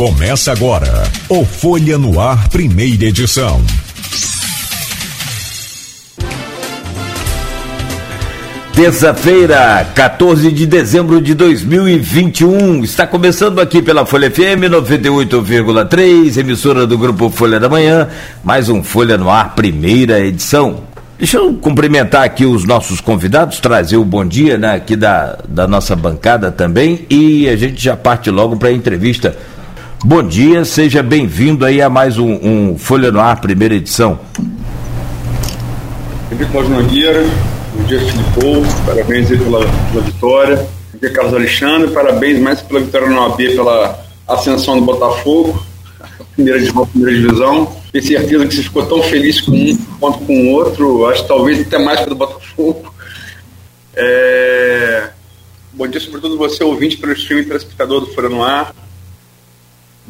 Começa agora o Folha no Ar, primeira edição. Terça-feira, 14 de dezembro de 2021. Está começando aqui pela Folha FM 98,3, emissora do grupo Folha da Manhã. Mais um Folha no Ar, primeira edição. Deixa eu cumprimentar aqui os nossos convidados, trazer o bom dia né, aqui da, da nossa bancada também e a gente já parte logo para a entrevista. Bom dia, seja bem-vindo aí a mais um, um, Folha no Ar, primeira edição. Henrique Cláudio Nogueira, bom dia Filipou, parabéns aí pela, pela vitória. Bom dia Carlos Alexandre, parabéns mais pela vitória no AB, pela ascensão do Botafogo, primeira, primeira divisão. Tenho certeza que você ficou tão feliz com um quanto com o outro, acho que talvez até mais pelo Botafogo. É... Bom dia, sobretudo você, ouvinte, pelo streaming telespectador do Folha no Ar.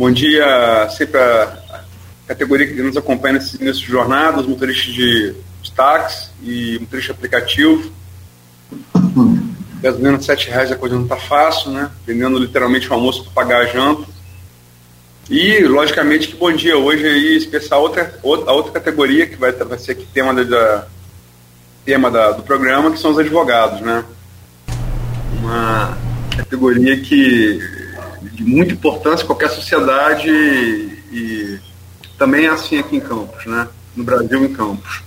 Bom dia sempre a categoria que nos acompanha nesse, nesse jornada, os motoristas de, de táxi e motorista aplicativo. Gasolina R$ 7,00 a coisa não está fácil, né? Vendendo literalmente o almoço para pagar a janta. E, logicamente, que bom dia hoje aí, especial outra, outra, a outra categoria que vai, vai ser aqui tema, da, tema da, do programa, que são os advogados, né? Uma categoria que de muita importância qualquer sociedade e, e também é assim aqui em Campos, né? No Brasil, em Campos.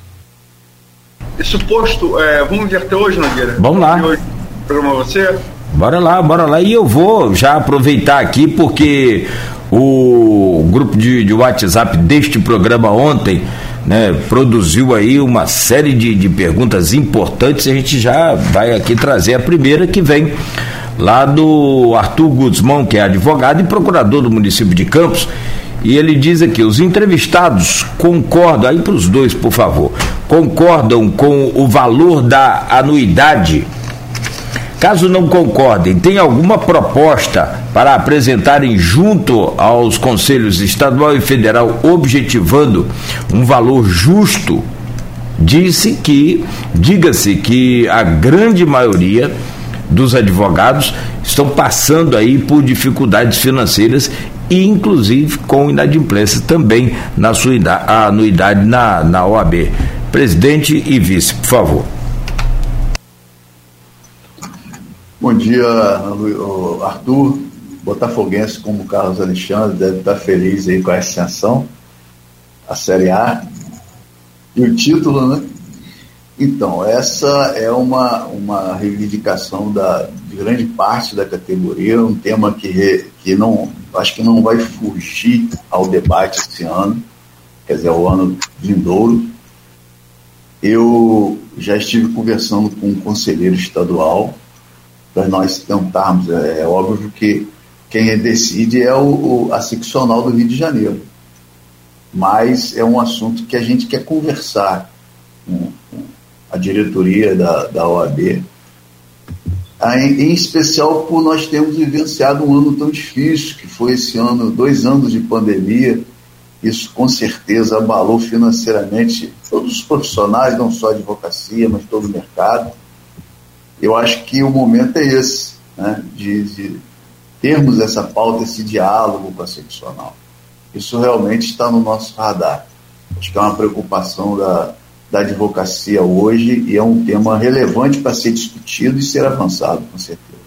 Esse posto, é, vamos inverter hoje, Nogueira? Vamos lá. Hoje, programa você? Bora lá, bora lá. E eu vou já aproveitar aqui porque o grupo de, de WhatsApp deste programa ontem né, produziu aí uma série de, de perguntas importantes. A gente já vai aqui trazer a primeira que vem lá do Arthur Guzmão, que é advogado e procurador do município de Campos. E ele diz aqui: os entrevistados concordam, aí para os dois, por favor, concordam com o valor da anuidade. Caso não concordem, tem alguma proposta para apresentarem junto aos conselhos estadual e federal objetivando um valor justo? Disse que, diga-se que a grande maioria dos advogados estão passando aí por dificuldades financeiras e inclusive com inadimplência também na sua anuidade na, na OAB. Presidente e vice, por favor. Bom dia, Arthur. Botafoguense como Carlos Alexandre deve estar feliz aí com a ascensão, a Série A. E o título, né? Então, essa é uma, uma reivindicação da, de grande parte da categoria, um tema que, que não, acho que não vai fugir ao debate esse ano, quer dizer, o ano vindouro. Eu já estive conversando com um conselheiro estadual para nós tentarmos, é, é, óbvio que quem decide é o, o, a seccional do Rio de Janeiro, mas é um assunto que a gente quer conversar a diretoria da, da OAB, em, em especial por nós termos vivenciado um ano tão difícil, que foi esse ano, dois anos de pandemia, isso com certeza abalou financeiramente todos os profissionais, não só a advocacia, mas todo o mercado. Eu acho que o momento é esse, né, de, de termos essa pauta, esse diálogo com a seccional. Isso realmente está no nosso radar. Acho que é uma preocupação da, da advocacia hoje e é um tema relevante para ser discutido e ser avançado, com certeza.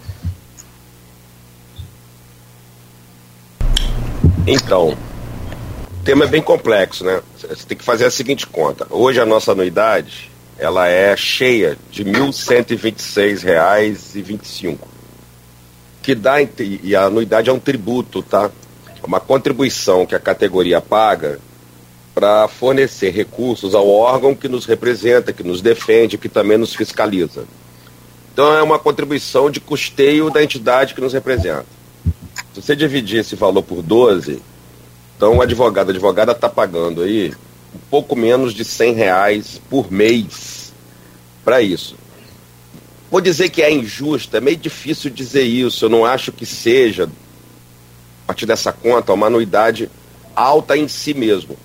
Então, o tema é bem complexo, né? Você tem que fazer a seguinte conta. Hoje a nossa anuidade, ela é cheia de R$ 1.126,25. Que dá, e a anuidade é um tributo, tá? Uma contribuição que a categoria paga para fornecer recursos ao órgão que nos representa, que nos defende, que também nos fiscaliza. Então é uma contribuição de custeio da entidade que nos representa. Se você dividir esse valor por 12, então o advogado, a advogada está pagando aí um pouco menos de 100 reais por mês para isso. Vou dizer que é injusto, é meio difícil dizer isso, eu não acho que seja, a partir dessa conta, uma anuidade alta em si mesmo.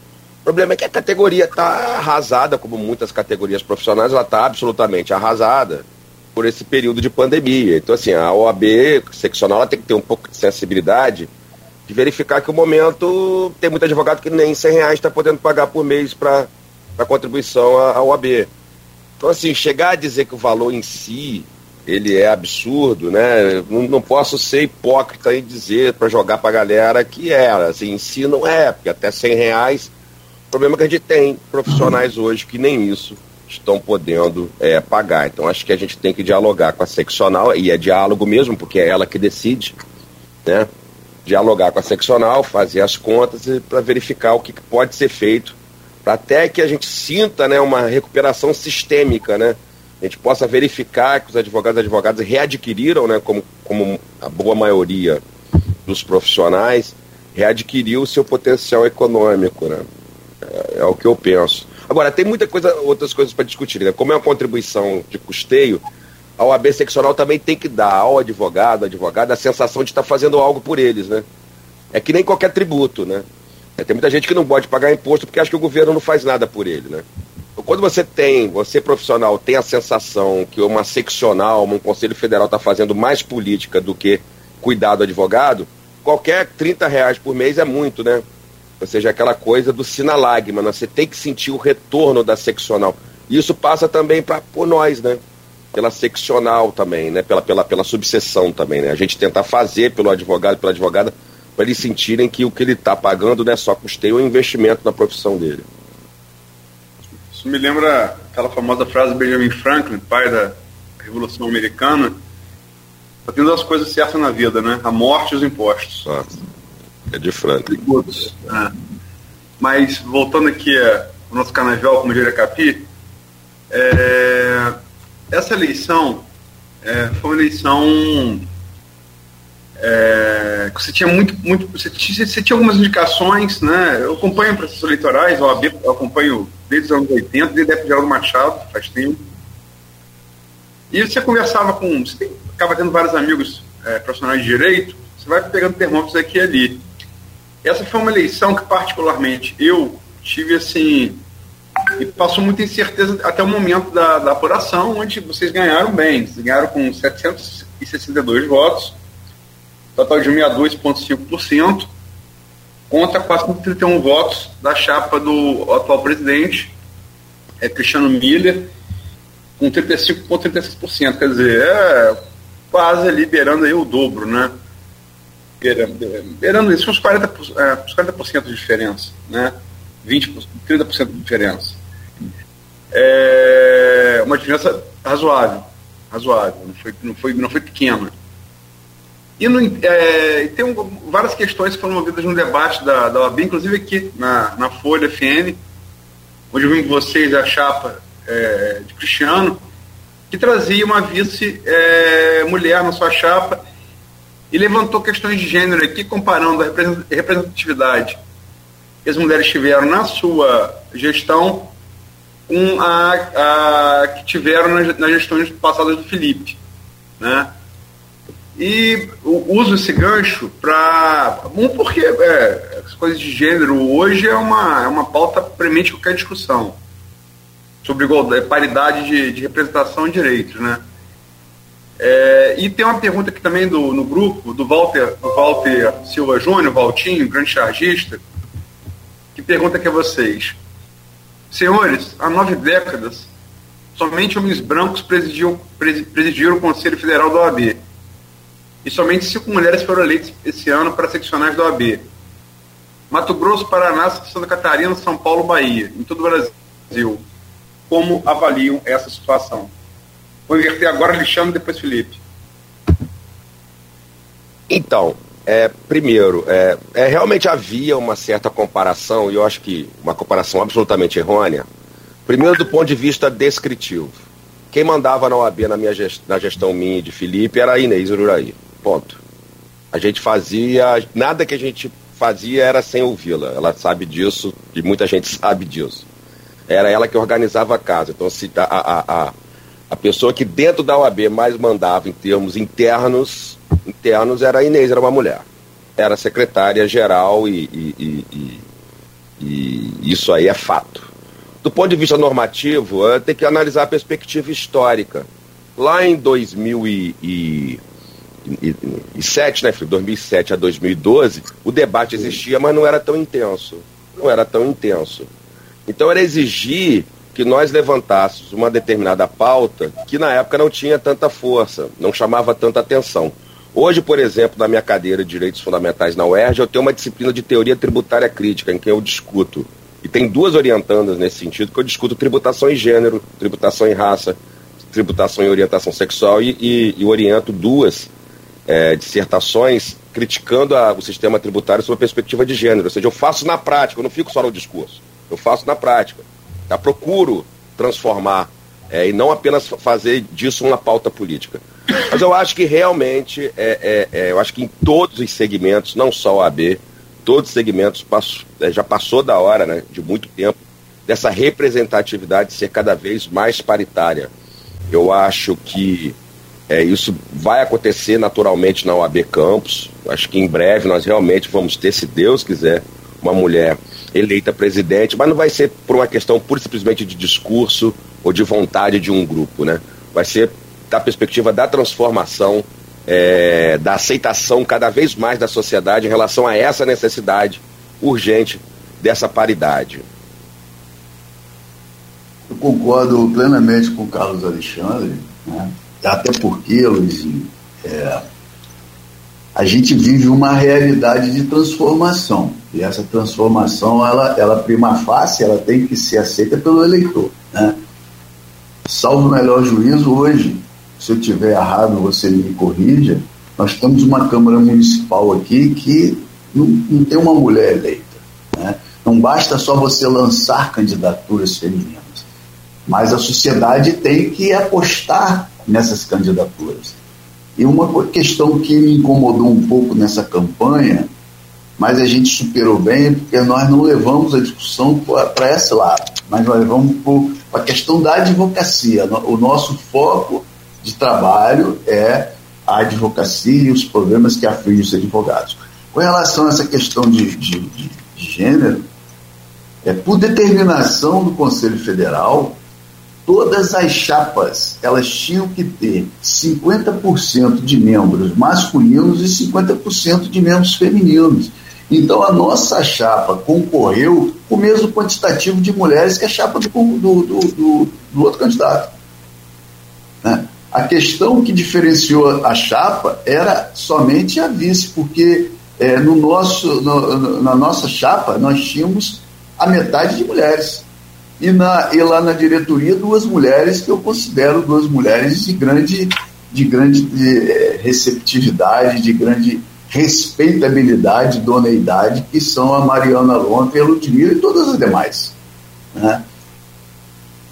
O problema é que a categoria está arrasada, como muitas categorias profissionais, ela está absolutamente arrasada por esse período de pandemia. Então, assim, a OAB seccional ela tem que ter um pouco de sensibilidade de verificar que o momento tem muito advogado que nem 100 reais está podendo pagar por mês para a contribuição ao OAB. Então, assim, chegar a dizer que o valor em si ele é absurdo, né? Não, não posso ser hipócrita e dizer para jogar para a galera que é, assim, em si não é, porque até 100 reais. Problema é que a gente tem profissionais hoje que nem isso estão podendo é, pagar. Então acho que a gente tem que dialogar com a seccional, e é diálogo mesmo, porque é ela que decide, né? Dialogar com a seccional, fazer as contas para verificar o que pode ser feito, para até que a gente sinta né, uma recuperação sistêmica, né? A gente possa verificar que os advogados e advogadas readquiriram, né, como, como a boa maioria dos profissionais, readquiriu o seu potencial econômico, né? É, é o que eu penso. Agora, tem muita coisa, outras coisas para discutir. Né? Como é uma contribuição de custeio, a OAB seccional também tem que dar ao advogado, advogada, a sensação de estar fazendo algo por eles, né? É que nem qualquer tributo, né? É, tem muita gente que não pode pagar imposto porque acha que o governo não faz nada por ele, né? Então, quando você tem, você profissional, tem a sensação que uma seccional, um conselho federal está fazendo mais política do que cuidar do advogado, qualquer 30 reais por mês é muito, né? Ou seja, aquela coisa do sinalagma, né? você tem que sentir o retorno da seccional. Isso passa também para por nós, né? Pela seccional também, né? Pela, pela, pela subseção também, né? A gente tentar fazer pelo advogado, pela advogada, para eles sentirem que o que ele está pagando não é só custeio, é um investimento na profissão dele. Isso me lembra aquela famosa frase do Benjamin Franklin, pai da Revolução Americana. Só tem duas coisas certas na vida, né? A morte e os impostos. Ah. É de Franklin. É. Mas, voltando aqui ao nosso canavial, como diria Capi, é, essa eleição é, foi uma eleição é, que você tinha muito, muito você tinha, você tinha, algumas indicações, né? Eu acompanho processos eleitorais, OAB, eu acompanho desde os anos 80, desde a época de Geraldo Machado, faz tempo. E você conversava com, você tem, acaba tendo vários amigos é, profissionais de direito, você vai pegando termômetros aqui e ali. Essa foi uma eleição que, particularmente, eu tive assim. E passou muita incerteza até o momento da, da apuração, onde vocês ganharam bem. Vocês ganharam com 762 votos, total de 62,5%, contra 431 votos da chapa do atual presidente, é, Cristiano Miller, com 35,36%. Quer dizer, é quase liberando aí o dobro, né? Beirando isso, uns 40%, é, uns 40 de diferença, né? 20%, 30% de diferença. É uma diferença razoável, razoável, não foi, não foi, não foi pequena. E no, é, tem um, várias questões que foram movidas no debate da, da OAB, inclusive aqui na, na Folha FM, onde eu vim com vocês a chapa é, de Cristiano, que trazia uma vice-mulher é, na sua chapa e levantou questões de gênero aqui, comparando a representatividade que as mulheres tiveram na sua gestão com a, a que tiveram nas, nas gestões passadas do Felipe. Né? E uso esse gancho para. Um, porque é, as coisas de gênero hoje é uma, é uma pauta premente qualquer discussão sobre igualdade, paridade de, de representação e direitos. Né? É, e tem uma pergunta aqui também do, no grupo, do Walter, do Walter Silva Júnior, Valtinho, grande chargista, que pergunta aqui a vocês. Senhores, há nove décadas, somente homens brancos presidiam, presidiram o Conselho Federal da OAB. E somente cinco mulheres foram eleitas esse ano para seccionais da OAB. Mato Grosso, Paraná, Santa Catarina, São Paulo, Bahia, em todo o Brasil. Como avaliam essa situação? Vou inverter agora Alexandre, depois Felipe. Então, é, primeiro, é, é, realmente havia uma certa comparação, e eu acho que uma comparação absolutamente errônea. Primeiro, do ponto de vista descritivo. Quem mandava na OAB na, minha gest, na gestão minha de Felipe era a Inês Ururaí. Ponto. A gente fazia. Nada que a gente fazia era sem ouvi-la. Ela sabe disso e muita gente sabe disso. Era ela que organizava a casa. Então, se a, a, a a pessoa que dentro da OAB mais mandava em termos internos, internos era a Inês, era uma mulher. Era secretária geral e, e, e, e isso aí é fato. Do ponto de vista normativo, tem que analisar a perspectiva histórica. Lá em 2000 e, 2007, né, filho? 2007 a 2012, o debate existia, mas não era tão intenso. Não era tão intenso. Então era exigir que nós levantássemos uma determinada pauta que na época não tinha tanta força, não chamava tanta atenção. Hoje, por exemplo, na minha cadeira de Direitos Fundamentais na UERJ, eu tenho uma disciplina de teoria tributária crítica, em que eu discuto. E tem duas orientandas nesse sentido, que eu discuto tributação em gênero, tributação em raça, tributação em orientação sexual e, e, e oriento duas é, dissertações criticando a, o sistema tributário sob a perspectiva de gênero. Ou seja, eu faço na prática, eu não fico só no discurso. Eu faço na prática. Tá? Procuro transformar é, e não apenas fazer disso uma pauta política. Mas eu acho que realmente, é, é, é eu acho que em todos os segmentos, não só o AB, todos os segmentos é, já passou da hora, né, de muito tempo, dessa representatividade ser cada vez mais paritária. Eu acho que é, isso vai acontecer naturalmente na OAB Campos. Acho que em breve nós realmente vamos ter, se Deus quiser, uma mulher eleita presidente, mas não vai ser por uma questão pura e simplesmente de discurso ou de vontade de um grupo, né? Vai ser da perspectiva da transformação, é, da aceitação cada vez mais da sociedade em relação a essa necessidade urgente dessa paridade. Eu concordo plenamente com o Carlos Alexandre, né? até porque, Luizinho, é, a gente vive uma realidade de transformação. E essa transformação, ela, ela prima facie, ela tem que ser aceita pelo eleitor. Né? Salvo o melhor juízo, hoje, se eu tiver errado, você me corrija, nós temos uma Câmara Municipal aqui que não, não tem uma mulher eleita. Né? Não basta só você lançar candidaturas femininas, mas a sociedade tem que apostar nessas candidaturas. E uma questão que me incomodou um pouco nessa campanha, mas a gente superou bem, porque nós não levamos a discussão para esse lado, mas nós levamos para a questão da advocacia. O nosso foco de trabalho é a advocacia e os problemas que afligem os advogados. Com relação a essa questão de, de, de, de gênero, é, por determinação do Conselho Federal, todas as chapas elas tinham que ter 50% de membros masculinos e 50% de membros femininos. Então a nossa chapa concorreu com o mesmo quantitativo de mulheres que a chapa do, do, do, do outro candidato. Né? A questão que diferenciou a chapa era somente a vice, porque é, no nosso, no, na nossa chapa nós tínhamos a metade de mulheres e, na, e lá na diretoria duas mulheres que eu considero duas mulheres de grande, de grande de, é, receptividade, de grande respeitabilidade, idoneidade, que são a Mariana Lontra e a Ludmilla e todas as demais. Né?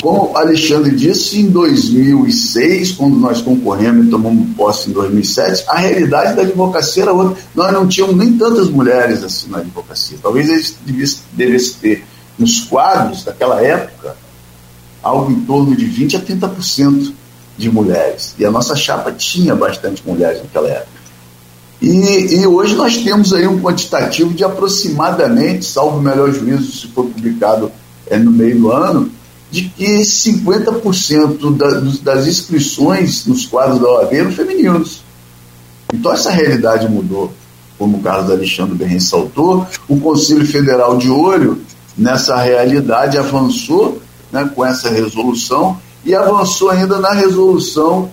Como Alexandre disse, em 2006, quando nós concorremos e tomamos posse em 2007, a realidade da advocacia era outra. Nós não tínhamos nem tantas mulheres assim na advocacia. Talvez eles devessem ter nos quadros daquela época, algo em torno de 20% a 30% de mulheres. E a nossa chapa tinha bastante mulheres naquela época. E, e, hoje nós temos aí um quantitativo de aproximadamente, salvo o melhor juízo, se for publicado é, no meio do ano, de que 50% da, das inscrições nos quadros da OAB eram femininos. Então essa realidade mudou, como o Carlos Alexandre bem ressaltou. O Conselho Federal de olho nessa realidade, avançou né, com essa resolução e avançou ainda na resolução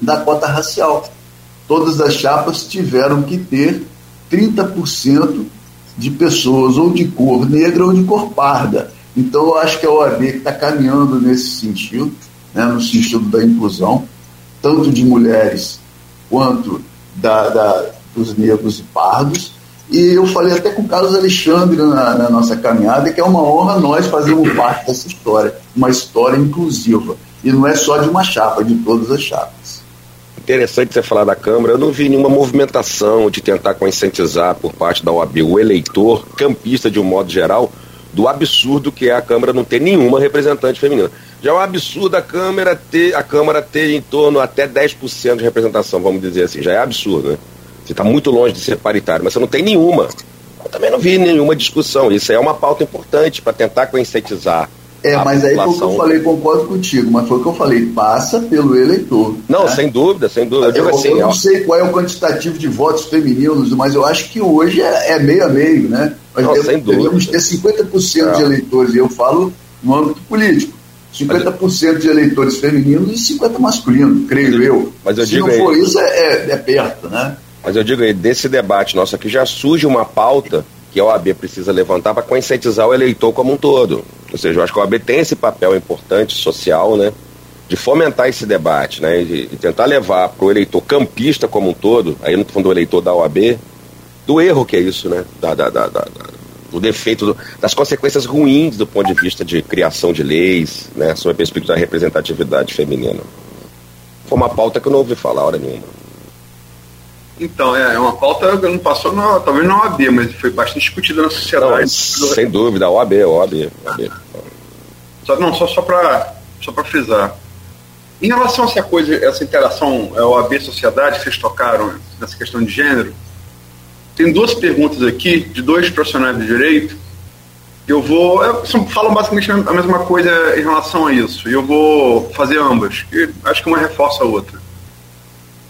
da cota racial. Todas as chapas tiveram que ter 30% de pessoas ou de cor negra ou de cor parda. Então, eu acho que a OAB está caminhando nesse sentido, né, no sentido da inclusão, tanto de mulheres quanto da, da, dos negros e pardos, e eu falei até com o Carlos Alexandre na, na, nossa caminhada que é uma honra nós fazermos parte dessa história, uma história inclusiva. E não é só de uma chapa, é de todas as chapas. Interessante você falar da Câmara. Eu não vi nenhuma movimentação de tentar conscientizar por parte da OAB o eleitor, campista de um modo geral, do absurdo que é a Câmara não ter nenhuma representante feminina. Já é um absurdo a Câmara ter, a Câmara ter em torno até 10% de representação, vamos dizer assim. Já é absurdo, né? Você está muito longe de ser paritário, mas você não tem nenhuma. Eu também não vi nenhuma discussão. Isso é uma pauta importante para tentar conscientizar É, mas aí foi o que eu falei, concordo contigo, mas foi o que eu falei, passa pelo eleitor. Não, né? sem dúvida, sem dúvida. Eu, eu, assim, eu não sei qual é o quantitativo de votos femininos, mas eu acho que hoje é, é meio a meio, né? Nós não, sem deveríamos ter 50% é. de eleitores, e eu falo no âmbito político. 50% de eleitores femininos e 50% masculinos, creio mas, eu. Mas eu Se digo não for aí, isso, é, é, é perto, né? Mas eu digo aí, desse debate nosso aqui já surge uma pauta que a OAB precisa levantar para conscientizar o eleitor como um todo. Ou seja, eu acho que a OAB tem esse papel importante, social, né? De fomentar esse debate, né? E, de tentar levar para o eleitor campista como um todo, aí não estou falando do eleitor da OAB, do erro que é isso, né? Da, da, da, da do defeito, do, das consequências ruins do ponto de vista de criação de leis, né? Sob a perspectiva da representatividade feminina. Foi uma pauta que eu não ouvi falar hora nenhuma. Então, é, é uma pauta que não passou, na, talvez na OAB, mas foi bastante discutida na sociedade. Não, sem dúvida, OAB, OAB. OAB. Só, não, só, só para só frisar. Em relação a essa coisa, essa interação é, OAB-sociedade que vocês tocaram nessa questão de gênero, tem duas perguntas aqui de dois profissionais de direito. Eu vou. Eu, falam basicamente a mesma coisa em relação a isso. E eu vou fazer ambas. Acho que uma reforça a outra.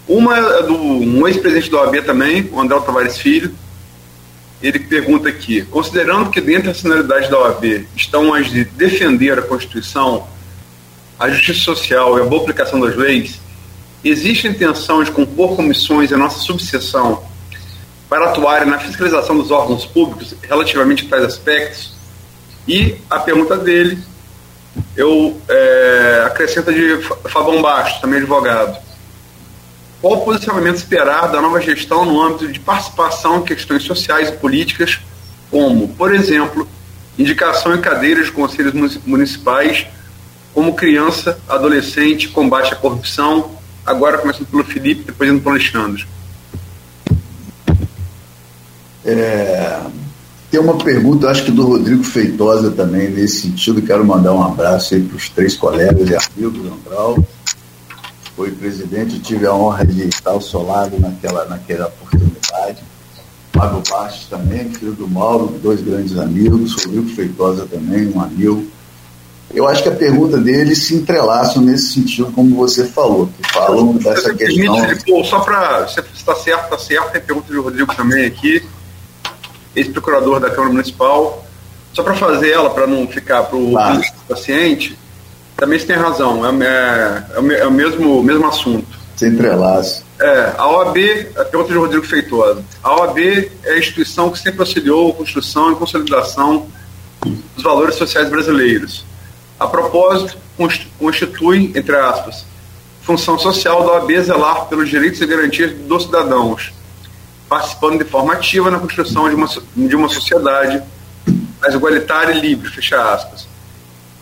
Uma é do um ex-presidente da OAB também, o André Tavares Filho. Ele pergunta aqui: considerando que dentre as finalidades da OAB estão as de defender a Constituição, a justiça social e a boa aplicação das leis, existe a intenção de compor comissões em nossa subseção para atuarem na fiscalização dos órgãos públicos relativamente a tais aspectos? E a pergunta dele, eu é, acrescento de Fabão Bastos, também advogado qual o posicionamento esperar da nova gestão no âmbito de participação em questões sociais e políticas, como, por exemplo, indicação em cadeiras de conselhos municipais, como criança, adolescente, combate à corrupção, agora começando pelo Felipe, depois indo para o Alexandre. É, tem uma pergunta, acho que do Rodrigo Feitosa também, nesse sentido. Quero mandar um abraço aí para os três colegas e amigos, Andral, foi presidente, tive a honra de estar ao seu lado naquela, naquela oportunidade. Fábio Bastos também, filho do Mauro, dois grandes amigos, Rodrigo Feitosa também, um amigo. Eu acho que a pergunta deles se entrelaçam nesse sentido, como você falou, que falam dessa questão. Só para. Se está certo, está certo, tem pergunta do Rodrigo também aqui, ex-procurador da Câmara Municipal. Só para fazer ela, para não ficar para o paciente, também você tem razão, é, é, é, é o mesmo, mesmo assunto. Se entrelaça. É, a OAB, a pergunta de Rodrigo Feitosa, a OAB é a instituição que sempre auxiliou a construção e consolidação dos valores sociais brasileiros. A propósito, constitui, entre aspas, função social da OAB zelar pelos direitos e garantias dos cidadãos, participando de forma ativa na construção de uma, de uma sociedade mais igualitária e livre, fecha aspas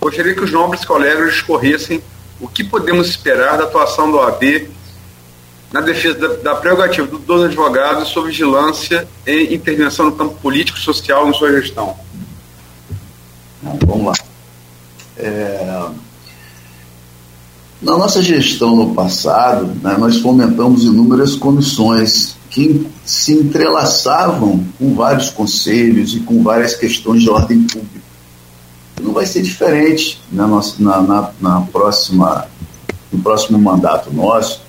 Gostaria que os nobres colegas discorressem o que podemos esperar da atuação do OAB na defesa da, da prerrogativa do, dos advogados sob vigilância e intervenção no campo político e social em sua gestão. Vamos lá. É... Na nossa gestão no passado, né, nós fomentamos inúmeras comissões que se entrelaçavam com vários conselhos e com várias questões de ordem pública não vai ser diferente na, nossa, na, na, na próxima, no próximo mandato nosso,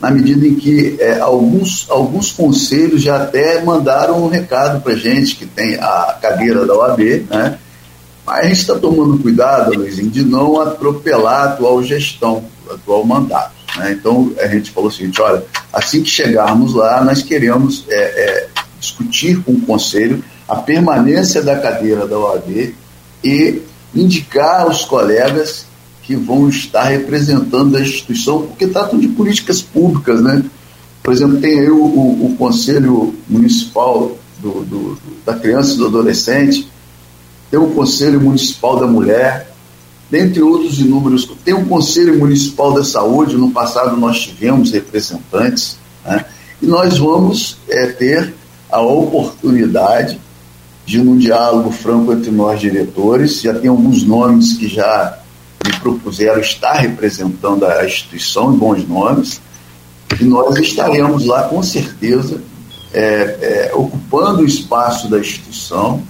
na medida em que é, alguns, alguns conselhos já até mandaram um recado para gente que tem a cadeira da OAB, né? Mas a gente está tomando cuidado, Luizinho, de não atropelar a atual gestão, o atual mandato. Né? Então a gente falou o seguinte: olha, assim que chegarmos lá, nós queremos é, é, discutir com o Conselho a permanência da cadeira da OAB e indicar os colegas que vão estar representando a instituição, porque tratam de políticas públicas, né? Por exemplo, tem aí o, o, o Conselho Municipal do, do, da Criança e do Adolescente, tem o Conselho Municipal da Mulher, dentre outros inúmeros. Tem o Conselho Municipal da Saúde, no passado nós tivemos representantes, né? e nós vamos é, ter a oportunidade de um diálogo franco entre nós diretores. Já tem alguns nomes que já me propuseram estar representando a instituição, bons nomes, e nós estaremos lá com certeza é, é, ocupando o espaço da instituição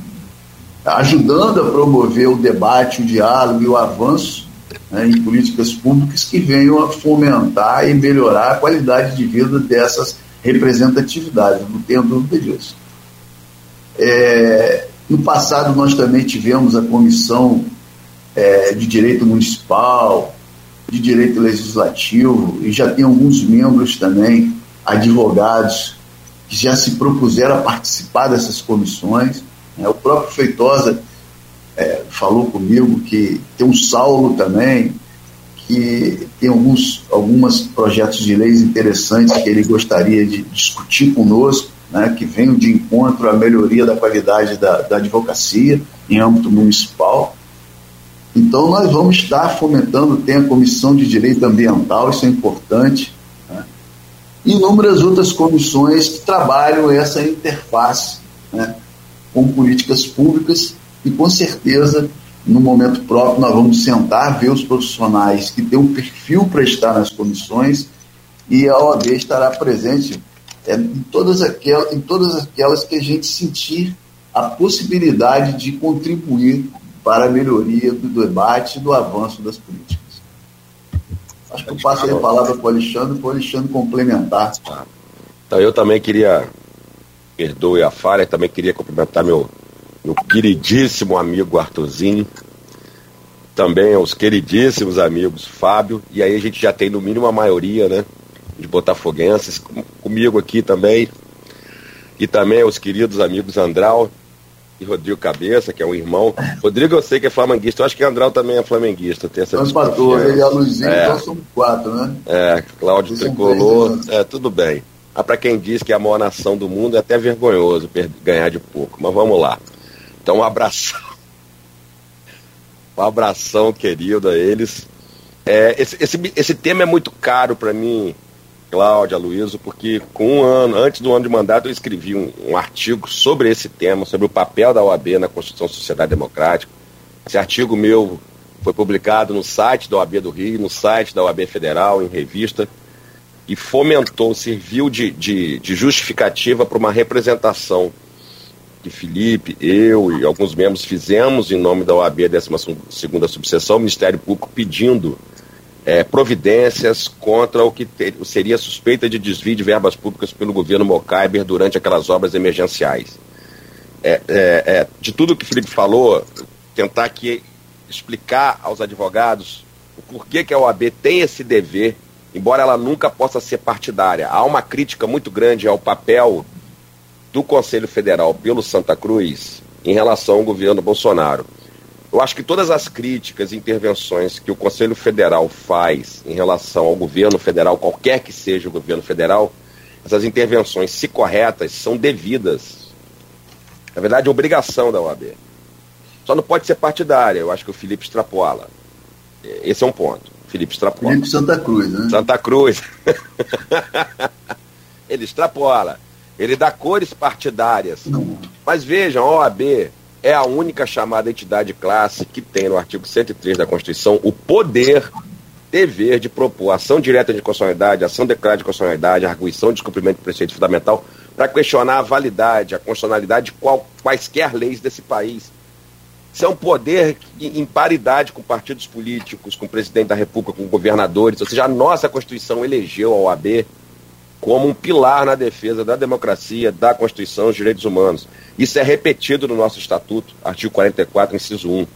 ajudando a promover o debate, o diálogo e o avanço né, em políticas públicas que venham a fomentar e melhorar a qualidade de vida dessas representatividades, não tenho dúvida disso. É, no passado, nós também tivemos a Comissão é, de Direito Municipal, de Direito Legislativo, e já tem alguns membros também, advogados, que já se propuseram a participar dessas comissões. Né? O próprio Feitosa é, falou comigo que tem um Saulo também, que tem alguns algumas projetos de leis interessantes que ele gostaria de discutir conosco, né, que venham de encontro à melhoria da qualidade da, da advocacia em âmbito municipal. Então, nós vamos estar fomentando, tem a Comissão de Direito Ambiental, isso é importante, né? inúmeras outras comissões que trabalham essa interface né, com políticas públicas e, com certeza, no momento próprio, nós vamos sentar, ver os profissionais que têm um perfil para estar nas comissões e a OAB estará presente é, em, todas aquelas, em todas aquelas que a gente sentir a possibilidade de contribuir para a melhoria do debate e do avanço das políticas. Acho que eu passo a palavra para o Alexandre, para o Alexandre complementar. Então, eu também queria, perdoe a falha, também queria cumprimentar meu, meu queridíssimo amigo Arthurzinho, também aos queridíssimos amigos Fábio, e aí a gente já tem no mínimo a maioria, né, de botafoguenses, comigo aqui também, e também aos queridos amigos Andral, e Rodrigo Cabeça, que é um irmão. Rodrigo eu sei que é flamenguista, eu acho que Andral também é flamenguista. Tem essa empatou, ele e a Luizinho, é. então somos quatro, né? É, Cláudio Tricolor, é, tudo bem. Ah, para quem diz que é a maior nação do mundo é até vergonhoso ganhar de pouco, mas vamos lá. Então um abração. Um abração querido a eles. É, esse, esse, esse tema é muito caro para mim, Cláudia, Luísa, porque com um ano, antes do ano de mandato, eu escrevi um, um, artigo sobre esse tema, sobre o papel da OAB na Constituição da Sociedade Democrática. Esse artigo meu foi publicado no site da OAB do Rio, no site da OAB Federal, em revista, e fomentou, serviu de, de, de justificativa para uma representação que Felipe, eu e alguns membros fizemos em nome da OAB, 12 Subseção, o Ministério Público, pedindo é, providências contra o que ter, seria suspeita de desvio de verbas públicas pelo governo Mocaiber durante aquelas obras emergenciais. É, é, é de tudo que o Felipe falou, tentar aqui explicar aos advogados o porquê que a OAB tem esse dever, embora ela nunca possa ser partidária. Há uma crítica muito grande ao papel do Conselho Federal pelo Santa Cruz em relação ao governo Bolsonaro. Eu acho que todas as críticas e intervenções que o Conselho Federal faz em relação ao governo federal, qualquer que seja o governo federal, essas intervenções, se corretas, são devidas. Na verdade, é obrigação da OAB. Só não pode ser partidária, eu acho que o Felipe extrapola. Esse é um ponto. Felipe extrapola. Felipe Santa Cruz, né? Santa Cruz. Ele extrapola. Ele dá cores partidárias. Não. Mas vejam, a OAB é a única chamada entidade classe que tem no artigo 103 da Constituição o poder, dever de propor ação direta de constitucionalidade, ação declarada de constitucionalidade, arguição de descumprimento de preceito fundamental para questionar a validade, a constitucionalidade de qual, quaisquer leis desse país. Isso é um poder em paridade com partidos políticos, com o presidente da República, com governadores. Ou seja, a nossa Constituição elegeu a OAB como um pilar na defesa da democracia, da Constituição dos direitos humanos. Isso é repetido no nosso Estatuto, artigo 44, inciso 1,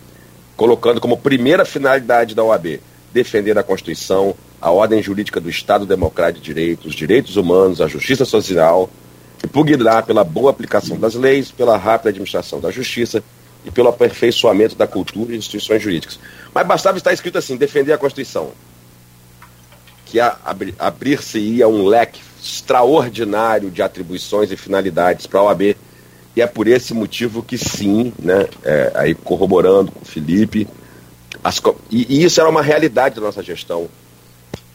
colocando como primeira finalidade da OAB defender a Constituição, a ordem jurídica do Estado Democrático de Direito, os direitos humanos, a justiça social, e pugnar pela boa aplicação das leis, pela rápida administração da justiça e pelo aperfeiçoamento da cultura e instituições jurídicas. Mas bastava estar escrito assim: defender a Constituição, que abrir-se-ia um leque extraordinário de atribuições e finalidades para a OAB. E é por esse motivo que sim, né, é, aí corroborando com o Felipe, as, e, e, isso era uma realidade da nossa gestão.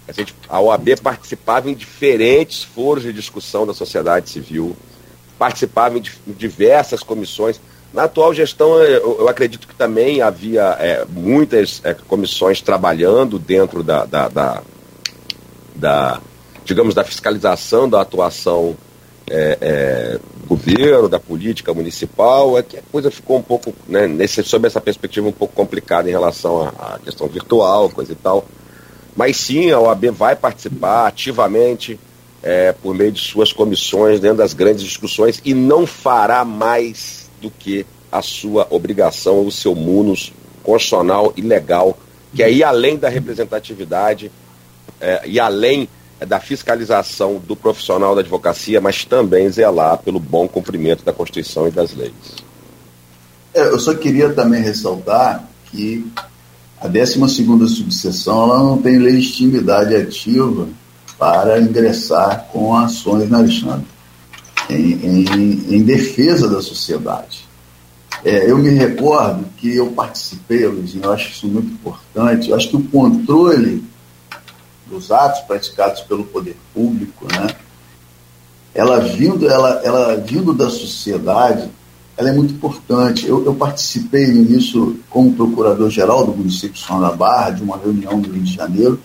A, gente, a OAB participava em diferentes foros de discussão da sociedade civil, participava em, em diversas comissões. Na atual gestão, eu, eu acredito que também havia é, muitas é, comissões trabalhando dentro da, da, da, da digamos, da fiscalização da atuação é, é, governo, da política municipal, é que a coisa ficou um pouco, né, nesse, sob essa perspectiva, um pouco complicada em relação à, à questão virtual, coisa e tal. Mas sim, a OAB vai participar ativamente é, por meio de suas comissões dentro das grandes discussões e não fará mais do que a sua obrigação, o seu munus constitucional e legal, que é ir além da representatividade é, e além da fiscalização do profissional da advocacia, mas também zelar pelo bom cumprimento da Constituição e das leis. É, eu só queria também ressaltar que a 12 subseção ela não tem legitimidade ativa para ingressar com ações na Alexandre, em, em, em defesa da sociedade. É, eu me recordo que eu participei, Luizinho, eu acho isso muito importante, eu acho que o controle dos atos praticados pelo poder público, né, ela vindo, ela, ela vindo da sociedade, ela é muito importante. Eu, eu participei início como procurador-geral do município de São da Barra, de uma reunião no Rio de Janeiro,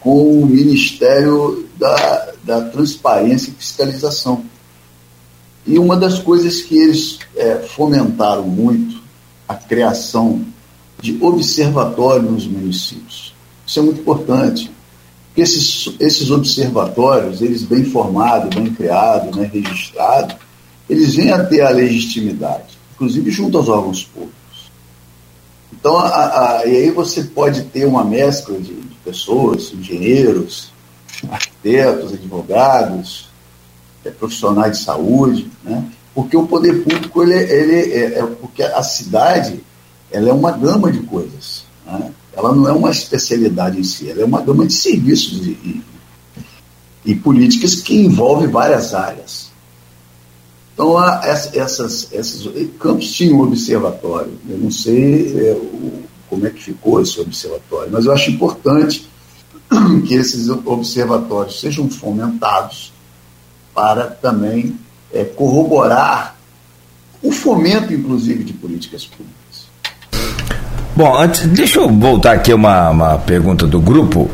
com o Ministério da, da Transparência e Fiscalização. E uma das coisas que eles é, fomentaram muito, a criação de observatórios nos municípios. Isso é muito importante. Esses, esses observatórios, eles bem formados, bem criados, né, registrados, eles vêm a ter a legitimidade, inclusive junto aos órgãos públicos. Então, a, a, e aí você pode ter uma mescla de, de pessoas, engenheiros, arquitetos, advogados, é, profissionais de saúde, né? porque o poder público, ele, ele é, é, porque a cidade ela é uma gama de coisas. Né? Ela não é uma especialidade em si, ela é uma gama de serviços e, e, e políticas que envolve várias áreas. Então, essas, essas, Campos tinha um observatório. Eu não sei é, o, como é que ficou esse observatório, mas eu acho importante que esses observatórios sejam fomentados para também é, corroborar o fomento, inclusive, de políticas públicas. Bom, antes, deixa eu voltar aqui uma, uma pergunta do grupo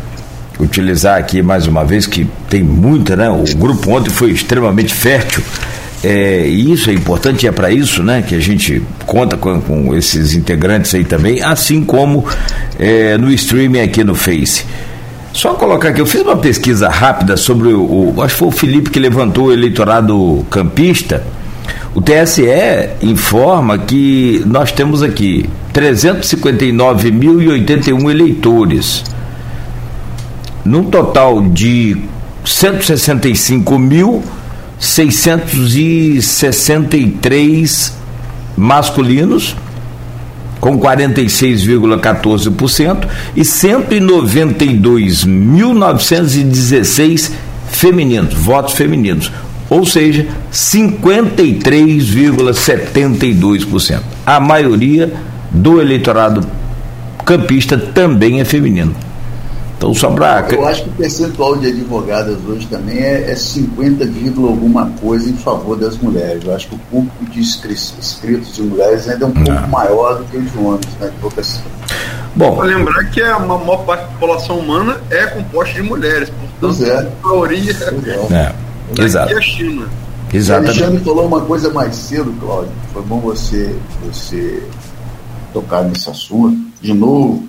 utilizar aqui mais uma vez que tem muita, né? O grupo ontem foi extremamente fértil é, e isso é importante, é para isso né, que a gente conta com, com, esses integrantes aí também, assim como é, no streaming aqui no Face. Só colocar aqui, eu fiz uma pesquisa rápida sobre o, o, Acho que foi o Felipe que levantou o eleitorado campista. O TSE informa que nós temos aqui 359.081 eleitores, num total de 165 mil 663 masculinos, com 46,14%, e 192.916 femininos, votos femininos, ou seja, 53,72%. A maioria do eleitorado campista também é feminino. Então, só para. Eu acho que o percentual de advogadas hoje também é, é 50, alguma coisa em favor das mulheres. Eu acho que o público de inscritos de mulheres ainda é um pouco Não. maior do que o de homens na advocacia. Bom, para lembrar que a maior parte da população humana é composta de mulheres, portanto, é. a maioria é. É. Exato. a China. Exatamente. O Alexandre falou uma coisa mais cedo, Cláudio. Foi bom você, você tocar nesse assunto. De novo,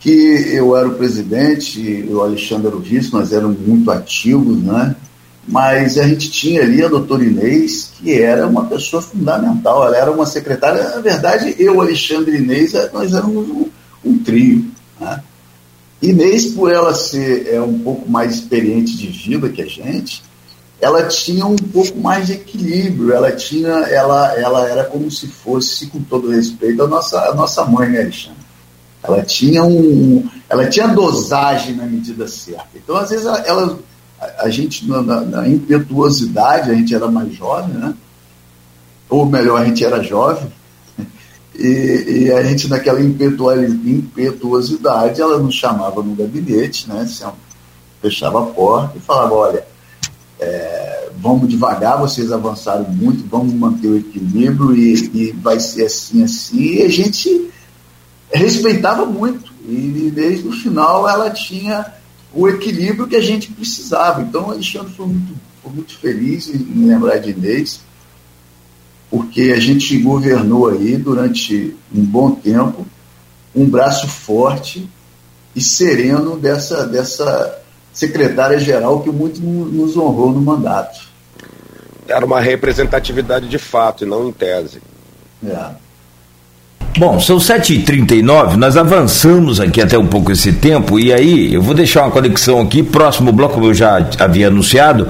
que eu era o presidente o Alexandre era o vice, nós éramos muito ativos, né? Mas a gente tinha ali a doutora Inês, que era uma pessoa fundamental, ela era uma secretária. Na verdade, eu, Alexandre e Inês, nós éramos um, um trio. Né? Inês, por ela ser é, um pouco mais experiente de vida que a gente, ela tinha um pouco mais de equilíbrio, ela tinha, ela, ela era como se fosse, com todo respeito, a nossa, a nossa mãe, né, Alexandre? Ela tinha um, ela tinha dosagem na medida certa. Então, às vezes, ela, ela a, a, gente, na, na, impetuosidade, a gente era mais jovem, né? Ou melhor, a gente era jovem, e, e a gente, naquela impetuosidade, ela nos chamava no gabinete, né? Fechava a porta e falava: olha, é, vamos devagar, vocês avançaram muito, vamos manter o equilíbrio e, e vai ser assim, assim. E a gente respeitava muito. E desde o final ela tinha o equilíbrio que a gente precisava. Então o Alexandre foi muito, foi muito feliz em lembrar de Inês. porque a gente governou aí durante um bom tempo um braço forte e sereno dessa, dessa secretária-geral que muito nos honrou no mandato. Era uma representatividade de fato e não em tese. É. Bom, são 7h39, nós avançamos aqui até um pouco esse tempo, e aí eu vou deixar uma conexão aqui, próximo bloco, como eu já havia anunciado,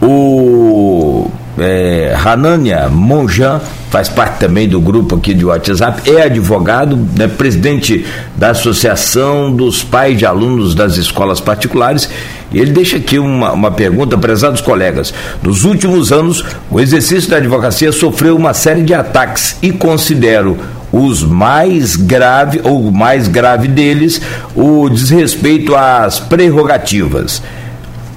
o é, Hanania Monjan faz parte também do grupo aqui de WhatsApp, é advogado, né, presidente da Associação dos Pais de Alunos das Escolas Particulares, e ele deixa aqui uma, uma pergunta, prezados colegas. Nos últimos anos, o exercício da advocacia sofreu uma série de ataques e considero os mais grave ou mais grave deles o desrespeito às prerrogativas.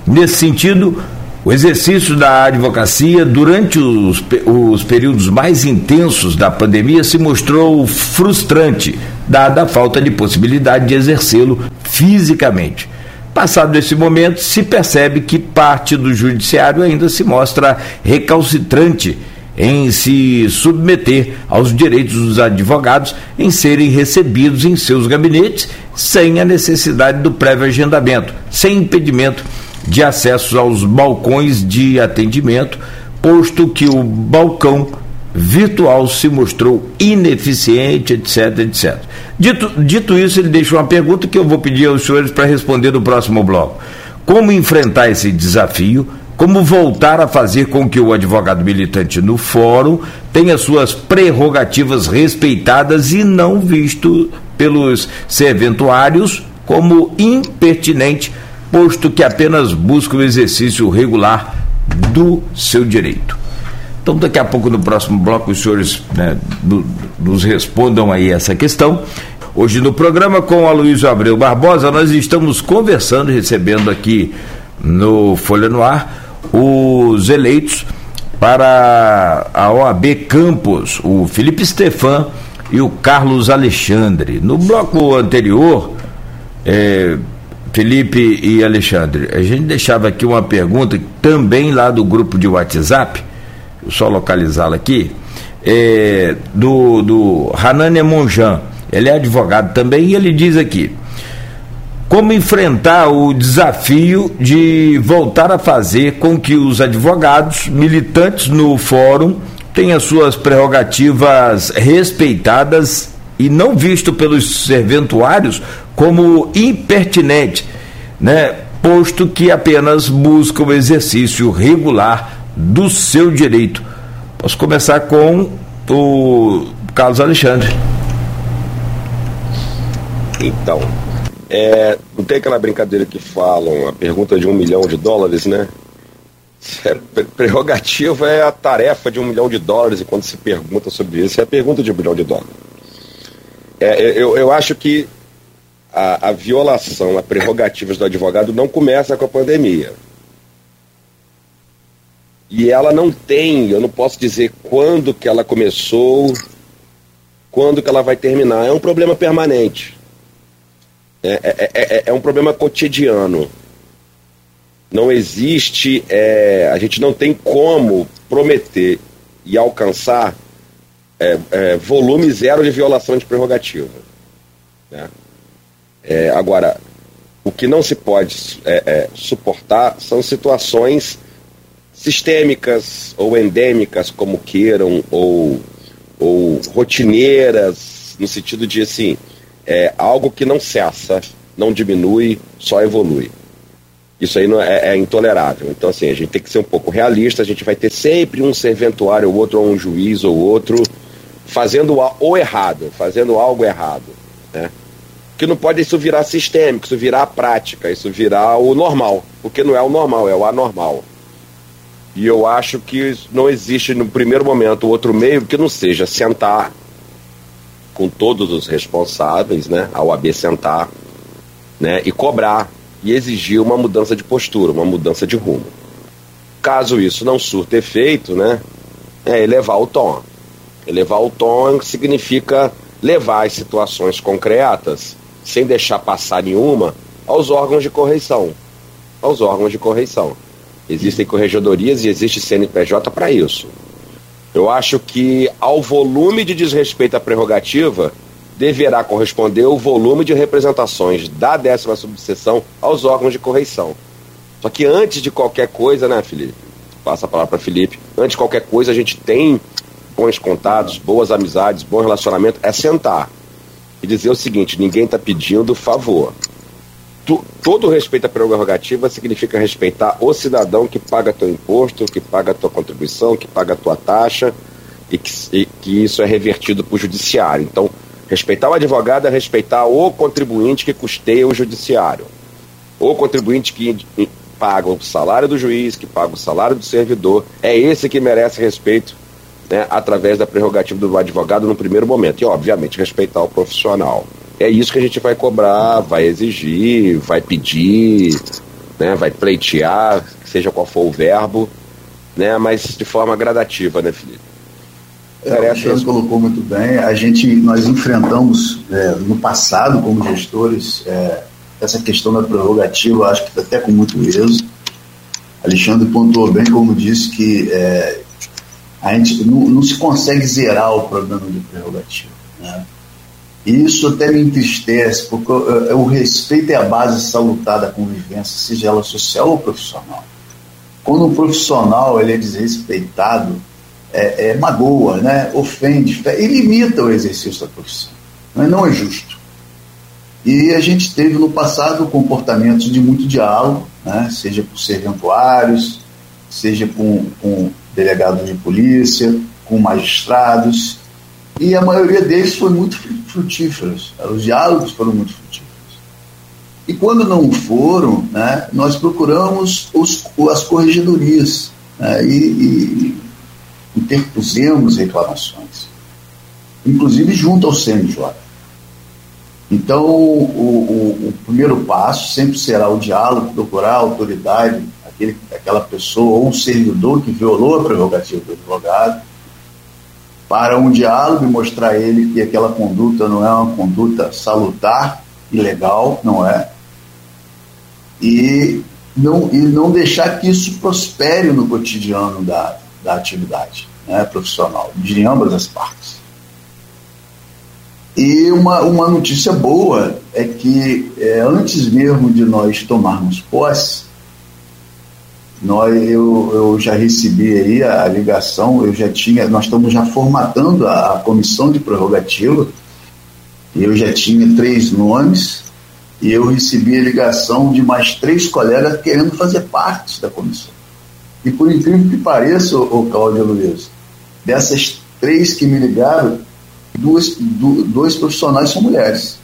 Nesse sentido, o exercício da advocacia durante os, os períodos mais intensos da pandemia se mostrou frustrante, dada a falta de possibilidade de exercê-lo fisicamente. Passado esse momento, se percebe que parte do judiciário ainda se mostra recalcitrante em se submeter aos direitos dos advogados em serem recebidos em seus gabinetes sem a necessidade do prévio agendamento, sem impedimento de acesso aos balcões de atendimento, posto que o balcão virtual se mostrou ineficiente, etc, etc. Dito, dito isso, ele deixa uma pergunta que eu vou pedir aos senhores para responder no próximo bloco. Como enfrentar esse desafio? Como voltar a fazer com que o advogado militante no fórum tenha suas prerrogativas respeitadas e não visto pelos serventuários como impertinente posto que apenas busca o exercício regular do seu direito. Então, daqui a pouco, no próximo bloco, os senhores né, do, nos respondam aí essa questão. Hoje no programa com a Luísa Abreu Barbosa, nós estamos conversando, recebendo aqui no Folha no Ar, os eleitos para a OAB Campos, o Felipe Stefan e o Carlos Alexandre. No bloco anterior, é, Felipe e Alexandre, a gente deixava aqui uma pergunta também lá do grupo de WhatsApp, só localizá-la aqui, é, do, do Hanania Monjan. Ele é advogado também e ele diz aqui: como enfrentar o desafio de voltar a fazer com que os advogados militantes no fórum tenham suas prerrogativas respeitadas e não visto pelos serventuários como impertinente, né? posto que apenas busca o exercício regular do seu direito. Posso começar com o Carlos Alexandre. Então, é, não tem aquela brincadeira que falam, a pergunta de um milhão de dólares, né? É, prerrogativa é a tarefa de um milhão de dólares, e quando se pergunta sobre isso, é a pergunta de um milhão de dólares. É, eu, eu acho que a, a violação a prerrogativas do advogado não começa com a pandemia. E ela não tem, eu não posso dizer quando que ela começou, quando que ela vai terminar. É um problema permanente. É, é, é, é um problema cotidiano. Não existe, é, a gente não tem como prometer e alcançar é, é, volume zero de violação de prerrogativa. Né? É, agora, o que não se pode é, é, suportar são situações sistêmicas ou endêmicas, como queiram, ou, ou rotineiras, no sentido de assim, é, algo que não cessa, não diminui, só evolui. Isso aí não é, é, intolerável. Então, assim, a gente tem que ser um pouco realista, a gente vai ter sempre um serventuário ou outro, ou um juiz ou outro, fazendo o errado, fazendo algo errado. Né? que não pode isso virar sistêmico, isso virar prática, isso virar o normal, porque não é o normal, é o anormal. E eu acho que não existe no primeiro momento outro meio que não seja sentar com todos os responsáveis, né, a OAB sentar, né, e cobrar e exigir uma mudança de postura, uma mudança de rumo. Caso isso não surta efeito, né, é elevar o tom. Elevar o tom significa levar as situações concretas sem deixar passar nenhuma, aos órgãos de correição. Aos órgãos de correição. Existem corregedorias e existe CNPJ para isso. Eu acho que ao volume de desrespeito à prerrogativa deverá corresponder o volume de representações da décima subseção aos órgãos de correição. Só que antes de qualquer coisa, né, Felipe? Passa a palavra para Felipe. Antes de qualquer coisa, a gente tem bons contatos, boas amizades, bom relacionamento. É sentar e dizer o seguinte: ninguém está pedindo favor. Tu, todo respeito à prerrogativa significa respeitar o cidadão que paga teu imposto, que paga tua contribuição, que paga tua taxa e que, e que isso é revertido para o judiciário. Então, respeitar o advogado é respeitar o contribuinte que custeia o judiciário. O contribuinte que paga o salário do juiz, que paga o salário do servidor, é esse que merece respeito né, através da prerrogativa do advogado no primeiro momento. E, obviamente, respeitar o profissional. É isso que a gente vai cobrar, vai exigir, vai pedir, né, vai pleitear, seja qual for o verbo, né, mas de forma gradativa, né, Felipe? É, o Alexandre colocou muito bem. A gente, nós enfrentamos é, no passado, como gestores, é, essa questão da prerrogativa, acho que até com muito êxito. Alexandre pontuou bem, como disse, que é, a gente não, não, se consegue zerar o problema de prerrogativa. Né? E isso até me entristece, porque o, respeito é a base salutar da convivência, seja ela social ou profissional. Quando um profissional ele é desrespeitado, é, é magoa, né? ofende e limita o exercício da profissão. Mas não é justo. E a gente teve no passado comportamentos de muito diálogo, né? seja com serventuários, seja com, com delegados de polícia, com magistrados, e a maioria deles foi muito frutíferos. Os diálogos foram muito frutíferos. E quando não foram, né, nós procuramos os, as corregedorias né, e, e interpusemos reclamações, inclusive junto ao CNJ. Então, o, o, o, primeiro passo sempre será o diálogo, procurar a autoridade, aquele, aquela pessoa ou servidor que violou a prerrogativa do advogado, para um diálogo e mostrar a ele que aquela conduta não é uma conduta salutar e legal, não é, e não, e não deixar que isso prospere no cotidiano da, da atividade né, profissional, de ambas as partes. E uma, uma notícia boa é que é, antes mesmo de nós tomarmos posse, nós, eu, eu já recebi aí a ligação, eu já tinha, nós estamos já formatando a, a comissão de prerrogativa, eu já tinha três nomes, e eu recebi a ligação de mais três colegas querendo fazer parte da comissão. E por incrível que pareça, o Cláudio Luiz, dessas três que me ligaram, duas, du, dois profissionais são mulheres.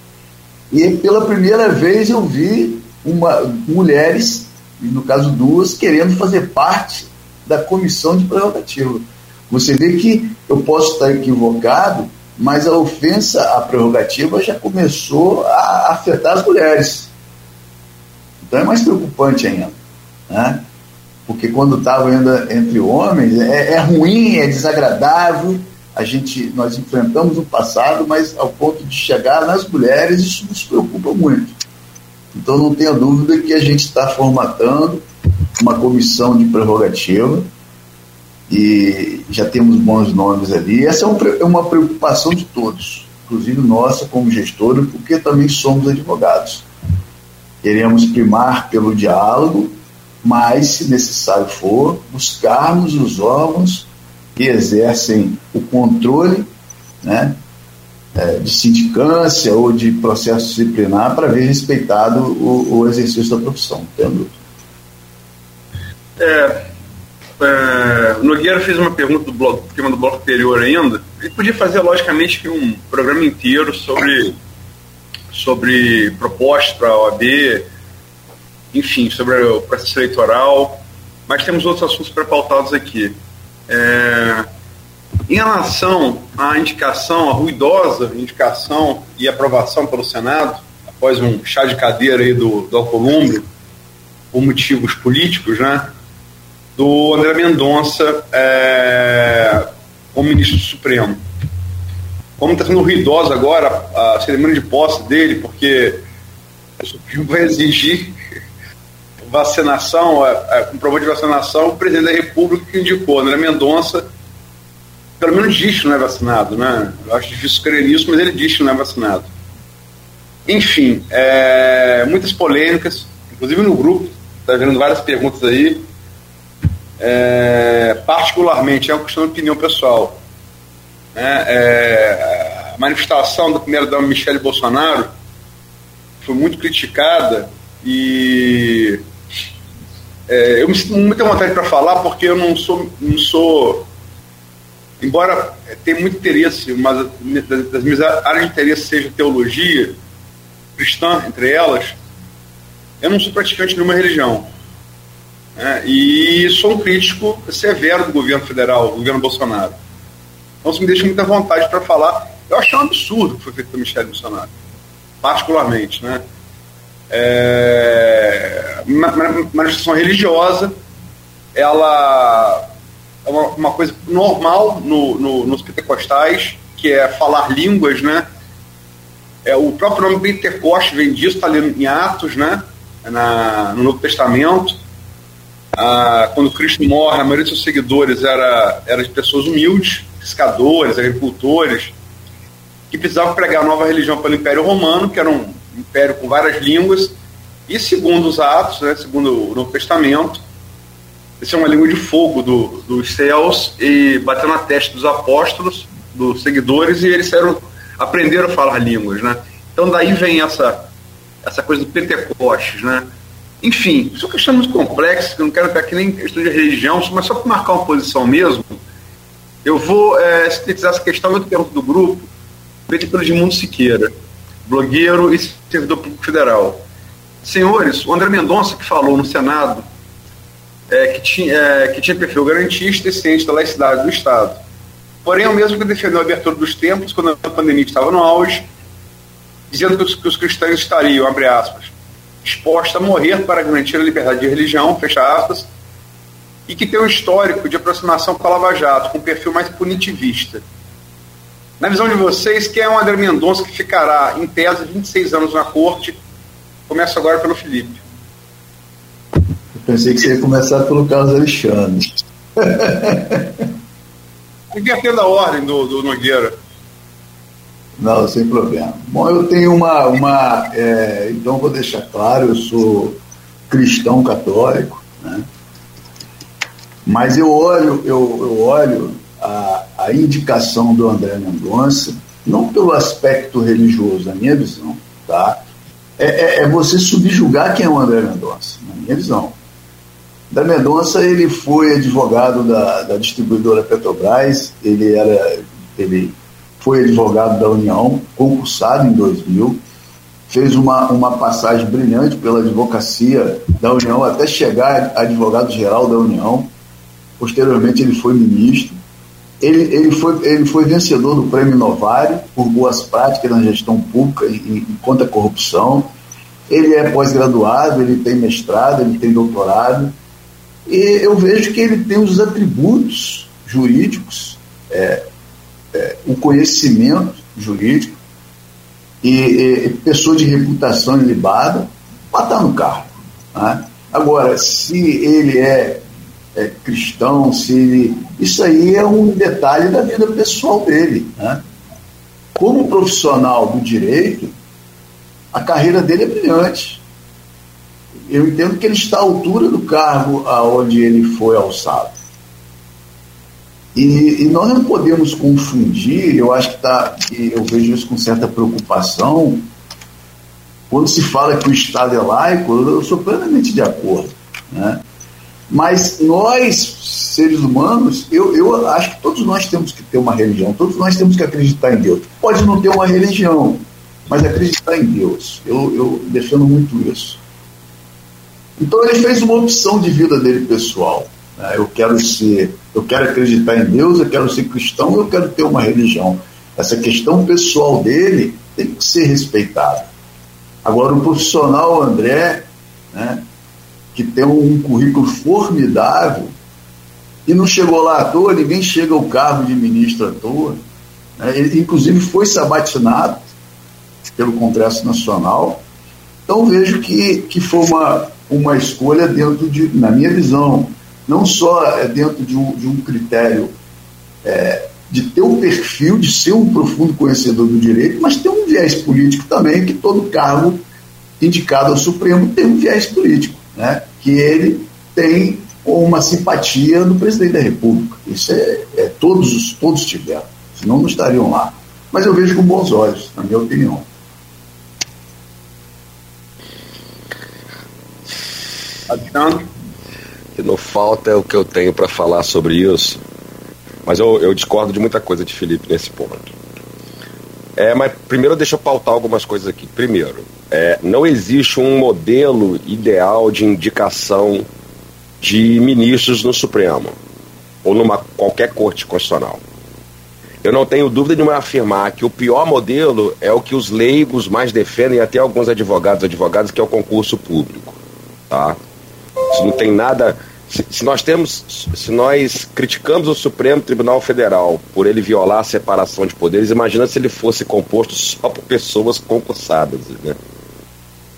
E pela primeira vez eu vi uma, mulheres, no caso duas, querendo fazer parte da comissão de prerrogativa. Você vê que eu posso estar equivocado, mas a ofensa à prerrogativa já começou a afetar as mulheres. Então é mais preocupante ainda. Né? Porque quando estava ainda entre homens, é, é ruim, é desagradável, a gente nós enfrentamos no passado, mas ao ponto de chegar nas mulheres, isso nos preocupa muito. Então não tenha dúvida que a gente está formatando uma comissão de prerrogativa e já temos bons nomes ali. Essa é, é uma preocupação de todos, inclusive nossa como gestora, porque também somos advogados. Queremos primar pelo diálogo, mas, se necessário for, buscarmos os órgãos que exercem o controle né, é, de sindicância ou de processo disciplinar para ver respeitado o, o exercício da profissão, entendo? É, é, Nogueira fez uma pergunta do bloco, tema do bloco anterior ainda. Ele podia fazer, logicamente, um programa inteiro sobre, sobre propostas para a OAB, enfim, sobre o processo eleitoral, mas temos outros assuntos pré-pautados aqui. É, em relação à indicação, a ruidosa indicação e aprovação pelo Senado, após um chá de cadeira aí do, do Alcolumbre, por motivos políticos, né, do André Mendonça é, como ministro do Supremo. Como está sendo ruidosa agora a cerimônia de posse dele, porque o Supremo vai exigir vacinação, é, é, comprovante de vacinação, o presidente da República que indicou André Mendonça pelo menos diz que não é vacinado, né? Eu acho difícil crer nisso, mas ele diz que não é vacinado. Enfim, é, muitas polêmicas, inclusive no grupo, está vendo várias perguntas aí. É, particularmente, é uma questão de opinião pessoal. Né? É, a manifestação da primeira-dama Michele Bolsonaro foi muito criticada e é, eu me sinto muita vontade para falar porque eu não sou, não sou embora tenha muito interesse, mas das minhas áreas de interesse seja teologia cristã, entre elas, eu não sou praticante de nenhuma religião. Né? E sou um crítico severo do governo federal, do governo Bolsonaro. Então isso me deixa muita vontade para falar. Eu achei um absurdo o que foi feito pelo Michele Bolsonaro, particularmente. Né? É, uma manifestação religiosa, ela é uma, uma coisa normal no, no, nos pentecostais, que é falar línguas, né? É, o próprio nome Pentecoste vem disso, está ali em Atos, né? Na, no Novo Testamento. Ah, quando Cristo morre, a maioria de seus seguidores era, era de pessoas humildes, pescadores, agricultores, que precisavam pregar a nova religião pelo Império Romano, que era um império com várias línguas, e segundo os Atos, né, segundo o Novo Testamento, isso é uma língua de fogo do, dos céus e bateu na testa dos apóstolos, dos seguidores, e eles saíram, aprenderam a falar línguas, né? Então daí vem essa, essa coisa do Pentecostes, né? Enfim, isso é uma questão muito complexa, que eu não quero estar aqui nem questão de religião, mas só para marcar uma posição mesmo, eu vou é, sintetizar essa questão muito pergunta do grupo, feita pelo Edmundo Siqueira, blogueiro e servidor público federal. Senhores, o André Mendonça, que falou no Senado é, que, tinha, é, que tinha perfil garantista e ciente da laicidade do Estado. Porém, é o mesmo que defendeu a abertura dos templos quando a pandemia estava no auge, dizendo que os, que os cristãos estariam, abre aspas, expostos a morrer para garantir a liberdade de religião, fecha aspas, e que tem um histórico de aproximação com a Lava Jato, com um perfil mais punitivista. Na visão de vocês, quem é o André Mendonça que ficará, em tese, 26 anos na corte? Começo agora pelo Felipe. Pensei que você ia começar pelo Carlos Alexandre. Invertendo a ordem do, do Nogueira. Não, sem problema. Bom, eu tenho uma. uma é, então, vou deixar claro: eu sou cristão católico, né? mas eu olho, eu, eu olho a, a indicação do André Mendonça, não pelo aspecto religioso, na minha visão, tá? É, é, é você subjugar quem é o André Mendonça, na minha visão. Da Mendonça, ele foi advogado da, da distribuidora Petrobras, ele, era, ele foi advogado da União, concursado em 2000, fez uma, uma passagem brilhante pela advocacia da União até chegar advogado-geral da União. Posteriormente, ele foi ministro. Ele, ele, foi, ele foi vencedor do Prêmio Novário por boas práticas na gestão pública e, e contra a corrupção. Ele é pós-graduado, ele tem mestrado, ele tem doutorado eu vejo que ele tem os atributos jurídicos, é, é, o conhecimento jurídico e, e, pessoa de reputação ilibada para estar no cargo. Né? Agora, se ele é, é, cristão, se ele. Isso aí é um detalhe da vida pessoal dele. Né? Como profissional do direito, a carreira dele é brilhante eu entendo que ele está à altura do cargo aonde ele foi alçado. E, e nós não podemos confundir, eu acho que tá, eu vejo isso com certa preocupação, quando se fala que o Estado é laico, eu sou plenamente de acordo. Né? Mas nós, seres humanos, eu, eu acho que todos nós temos que ter uma religião, todos nós temos que acreditar em Deus. Pode não ter uma religião, mas acreditar em Deus. Eu, eu defendo muito isso. Então ele fez uma opção de vida dele pessoal. Né? Eu quero ser, eu quero acreditar em Deus, eu quero ser cristão, eu quero ter uma religião. Essa questão pessoal dele tem que ser respeitada. Agora o profissional André, né, que tem um currículo formidável, e não chegou lá à toa, ninguém chega ao cargo de ministro à toa. Né? Ele, inclusive, foi sabatinado pelo Congresso Nacional. Então, vejo que, que foi uma, uma escolha dentro de, na minha visão, não só é dentro de um, de um critério é, de ter o perfil de ser um profundo conhecedor do direito, mas tem um viés político também, que todo cargo indicado ao Supremo tem um viés político, né? que ele tem uma simpatia do presidente da República. Isso é, é todos, todos tiveram, senão não estariam lá. Mas eu vejo com bons olhos, na minha opinião. Alexandre? Que não falta é o que eu tenho para falar sobre isso mas eu, eu discordo de muita coisa de Felipe nesse ponto. É, mas primeiro deixa eu pautar algumas coisas aqui. Primeiro, é, não existe um modelo ideal de indicação de ministros no Supremo ou numa qualquer corte constitucional. Eu não tenho dúvida de me afirmar que o pior modelo é o que os leigos mais defendem, até alguns advogados, advogadas, que é o concurso público. Tá? Isso não tem nada se, se, nós temos, se nós criticamos o Supremo Tribunal Federal por ele violar a separação de poderes, imagina se ele fosse composto só por pessoas concursadas, né?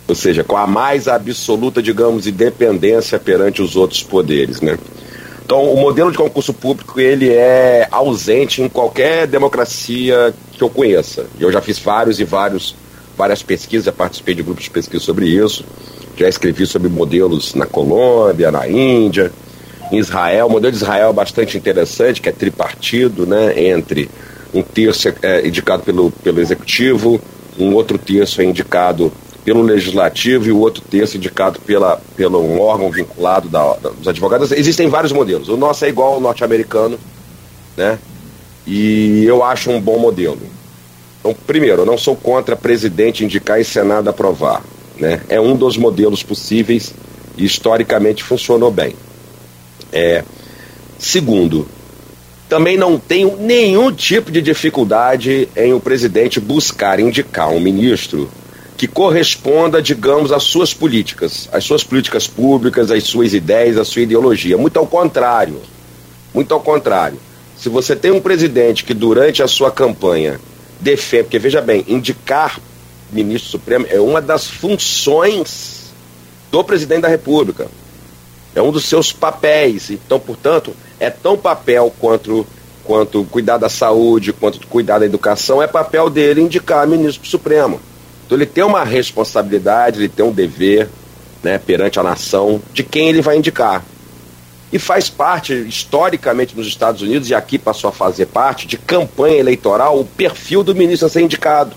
Ou seja, com a mais absoluta, digamos, independência perante os outros poderes, né? Então, o modelo de concurso público ele é ausente em qualquer democracia que eu conheça. Eu já fiz vários e vários várias pesquisas, já participei de grupos de pesquisa sobre isso. Já escrevi sobre modelos na Colômbia, na Índia, em Israel. O modelo de Israel é bastante interessante, que é tripartido, né, entre um terço é indicado pelo, pelo executivo, um outro terço é indicado pelo legislativo e o outro terço indicado pela, pelo um órgão vinculado da, da, dos advogados. Existem vários modelos. O nosso é igual ao norte-americano, né? E eu acho um bom modelo. Então, primeiro, eu não sou contra presidente indicar e Senado aprovar. Né? É um dos modelos possíveis e historicamente funcionou bem. É, segundo, também não tenho nenhum tipo de dificuldade em o presidente buscar indicar um ministro que corresponda, digamos, às suas políticas, às suas políticas públicas, às suas ideias, à sua ideologia. Muito ao contrário. Muito ao contrário. Se você tem um presidente que durante a sua campanha defende, porque veja bem, indicar ministro supremo é uma das funções do presidente da República. É um dos seus papéis. Então, portanto, é tão papel quanto quanto cuidar da saúde, quanto cuidar da educação, é papel dele indicar ministro supremo. Então ele tem uma responsabilidade, ele tem um dever né, perante a nação de quem ele vai indicar. E faz parte, historicamente, nos Estados Unidos, e aqui passou a fazer parte, de campanha eleitoral, o perfil do ministro a ser indicado.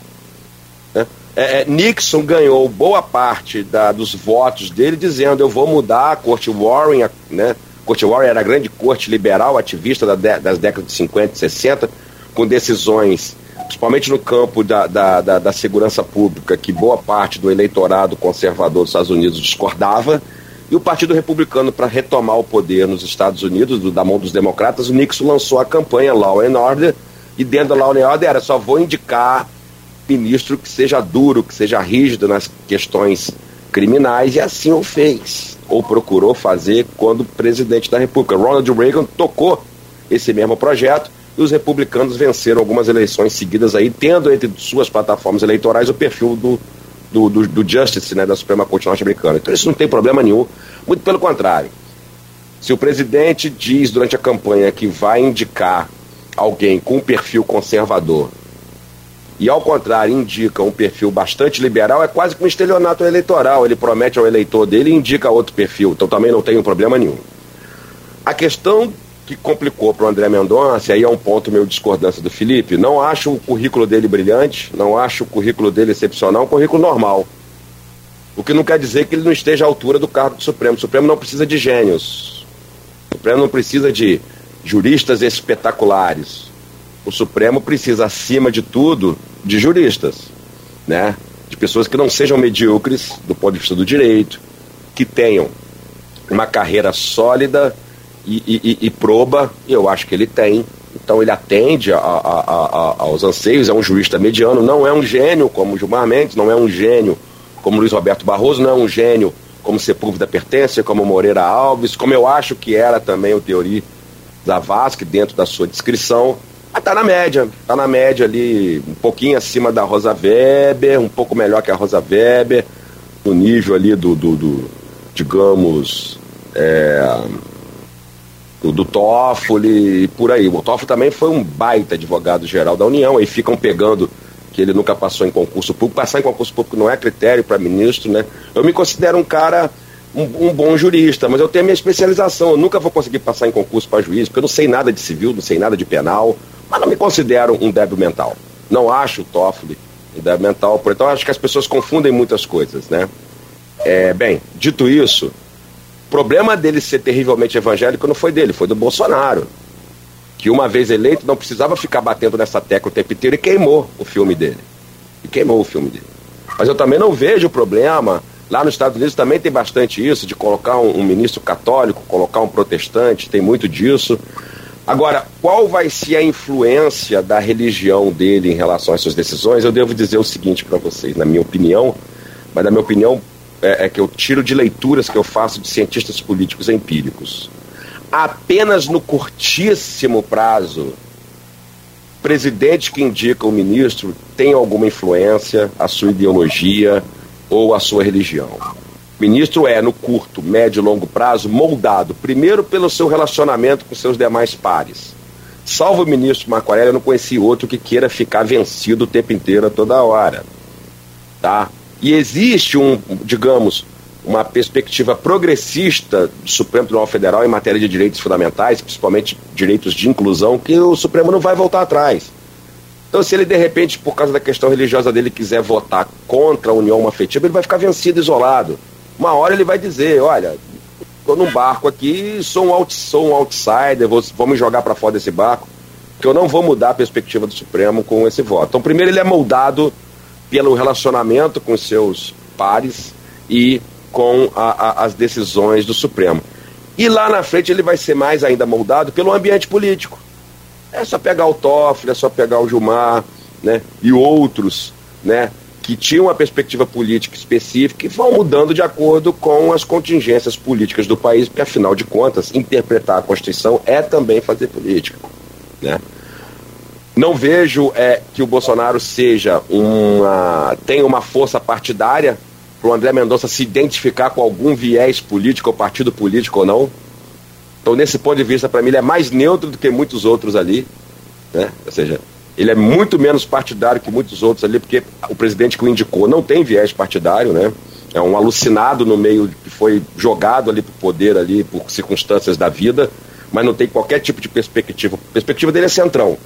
Né? É, é, Nixon ganhou boa parte da, dos votos dele dizendo eu vou mudar a corte Warren, né? A corte Warren era a grande corte liberal, ativista da de, das décadas de 50 e 60, com decisões, principalmente no campo da, da, da, da segurança pública, que boa parte do eleitorado conservador dos Estados Unidos discordava, e o Partido Republicano, para retomar o poder nos Estados Unidos, do, da mão dos democratas, o Nixon lançou a campanha Law and Order, e dentro da Law and Order era só vou indicar ministro que seja duro, que seja rígido nas questões criminais, e assim o fez, ou procurou fazer quando presidente da República. Ronald Reagan tocou esse mesmo projeto e os republicanos venceram algumas eleições seguidas aí, tendo entre suas plataformas eleitorais o perfil do, do, do, do Justice, né, da Suprema Corte norte-americana. Então isso não tem problema nenhum, muito pelo contrário. Se o presidente diz durante a campanha que vai indicar alguém com perfil conservador e ao contrário indica um perfil bastante liberal, é quase que um estelionato eleitoral. Ele promete ao eleitor dele e indica outro perfil, então também não tem problema nenhum. A questão que complicou para o André Mendonça, e aí é um ponto meu discordância do Felipe, não acho o currículo dele brilhante, não acho o currículo dele excepcional, é um currículo normal. O que não quer dizer que ele não esteja à altura do cargo do Supremo. O Supremo não precisa de gênios. O Supremo não precisa de juristas espetaculares o Supremo precisa, acima de tudo, de juristas, né? De pessoas que não sejam medíocres do ponto de vista do direito, que tenham uma carreira sólida e, e, e proba, eu acho que ele tem. Então ele atende a, a, a, aos anseios, é um jurista mediano, não é um gênio como Gilmar Mendes, não é um gênio como Luiz Roberto Barroso, não é um gênio como Sepúlveda Pertence, como Moreira Alves, como eu acho que era também o Teori Zavascki dentro da sua descrição, ah, tá na média, tá na média ali, um pouquinho acima da Rosa Weber, um pouco melhor que a Rosa Weber, no nível ali do, do, do digamos, é, do, do Toffoli e por aí. O Toffoli também foi um baita advogado-geral da União, aí ficam pegando que ele nunca passou em concurso público. Passar em concurso público não é critério para ministro, né? Eu me considero um cara, um, um, bom jurista, mas eu tenho a minha especialização. Eu nunca vou conseguir passar em concurso para juiz, porque eu não sei nada de civil, não sei nada de penal, mas não me considero um débil mental. Não acho o Toffoli um débil mental, então acho que as pessoas confundem muitas coisas, né? É, bem, dito isso, o problema dele ser terrivelmente evangélico não foi dele, foi do Bolsonaro que uma vez eleito não precisava ficar batendo nessa tecla o tempo inteiro e queimou o filme dele. E queimou o filme dele. Mas eu também não vejo problema. Lá nos Estados Unidos também tem bastante isso, de colocar um, um ministro católico, colocar um protestante, tem muito disso. Agora, qual vai ser a influência da religião dele em relação às suas decisões? Eu devo dizer o seguinte para vocês, na minha opinião, mas na minha opinião é, é que eu tiro de leituras que eu faço de cientistas políticos empíricos apenas no curtíssimo prazo, presidente que indica o ministro tem alguma influência a sua ideologia ou a sua religião. Ministro é, no curto, médio e longo prazo, moldado, primeiro pelo seu relacionamento com seus demais pares. Salvo o ministro Marco Aurélio, eu não conheci outro que queira ficar vencido o tempo inteiro, toda hora. Tá? E existe um, digamos, uma perspectiva progressista do Supremo Tribunal Federal em matéria de direitos fundamentais, principalmente direitos de inclusão, que o Supremo não vai voltar atrás. Então, se ele de repente, por causa da questão religiosa dele, quiser votar contra a união afetiva, ele vai ficar vencido, isolado. Uma hora ele vai dizer: olha, estou num barco aqui, sou um, out, sou um outsider, vou, vou me jogar para fora desse barco, que eu não vou mudar a perspectiva do Supremo com esse voto. Então, primeiro, ele é moldado pelo relacionamento com seus pares e com a, a, as decisões do Supremo. E lá na frente ele vai ser mais ainda moldado pelo ambiente político. É só pegar o Toffoli, é só pegar o Gilmar, né, e outros, né, que tinham uma perspectiva política específica e vão mudando de acordo com as contingências políticas do país, porque afinal de contas, interpretar a Constituição é também fazer política, né? Não vejo é, que o Bolsonaro seja uma tenha uma força partidária para o André Mendonça se identificar com algum viés político ou partido político ou não. Então, nesse ponto de vista, para mim, ele é mais neutro do que muitos outros ali. Né? Ou seja, ele é muito menos partidário que muitos outros ali, porque o presidente que o indicou não tem viés partidário, né? É um alucinado no meio que foi jogado ali para o poder ali por circunstâncias da vida, mas não tem qualquer tipo de perspectiva. A perspectiva dele é centrão.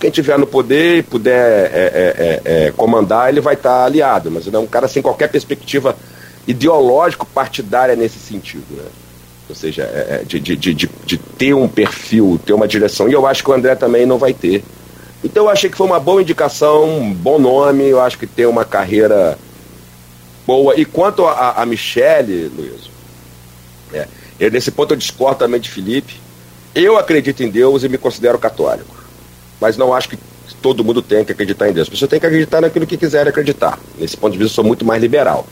Quem tiver no poder e puder é, é, é, é comandar, ele vai estar tá aliado, mas ele é um cara sem qualquer perspectiva ideológico-partidária nesse sentido. Né? Ou seja, é, é, de, de, de, de, ter um perfil, ter uma direção. E eu acho que o André também não vai ter. Então eu achei que foi uma boa indicação, um bom nome, eu acho que tem uma carreira boa. E quanto a, a Michele, Luiz, é, nesse ponto eu discordo também de Felipe. Eu acredito em Deus e me considero católico mas não acho que todo mundo tem que acreditar em Deus. A pessoa tem que acreditar naquilo que quiser acreditar. Nesse ponto de vista, eu sou muito mais liberal.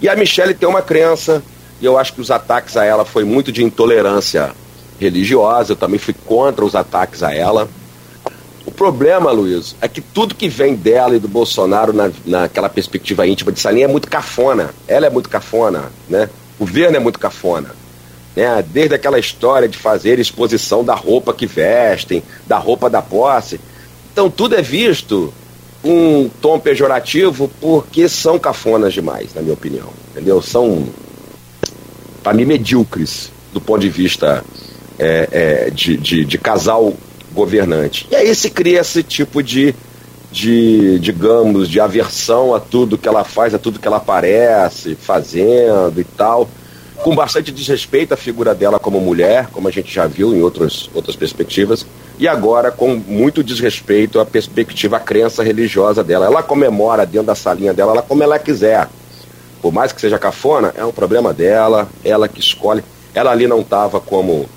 E a Michelle tem uma crença, e eu acho que os ataques a ela foi muito de intolerância religiosa, eu também fui contra os ataques a ela. O problema, Luiz, é que tudo que vem dela e do Bolsonaro na, naquela perspectiva íntima de Salinha é muito cafona. Ela é muito cafona, né? O governo é muito cafona né? desde aquela história de fazer exposição da roupa que vestem, da roupa da posse. Então tudo é visto um tom pejorativo porque são cafonas demais, na minha opinião. Entendeu? São, para mim, medíocres do ponto de vista é, é, de, de, de, casal governante. E aí se cria esse tipo de, de, digamos, de aversão a tudo que ela faz, a tudo que ela aparece fazendo e tal com bastante desrespeito à figura dela como mulher, como a gente já viu em outros, outras perspectivas, e agora com muito desrespeito à perspectiva, à crença religiosa dela. Ela comemora dentro da salinha dela, ela como ela quiser. Por mais que seja cafona, é um problema dela, ela que escolhe. Ela ali não estava como,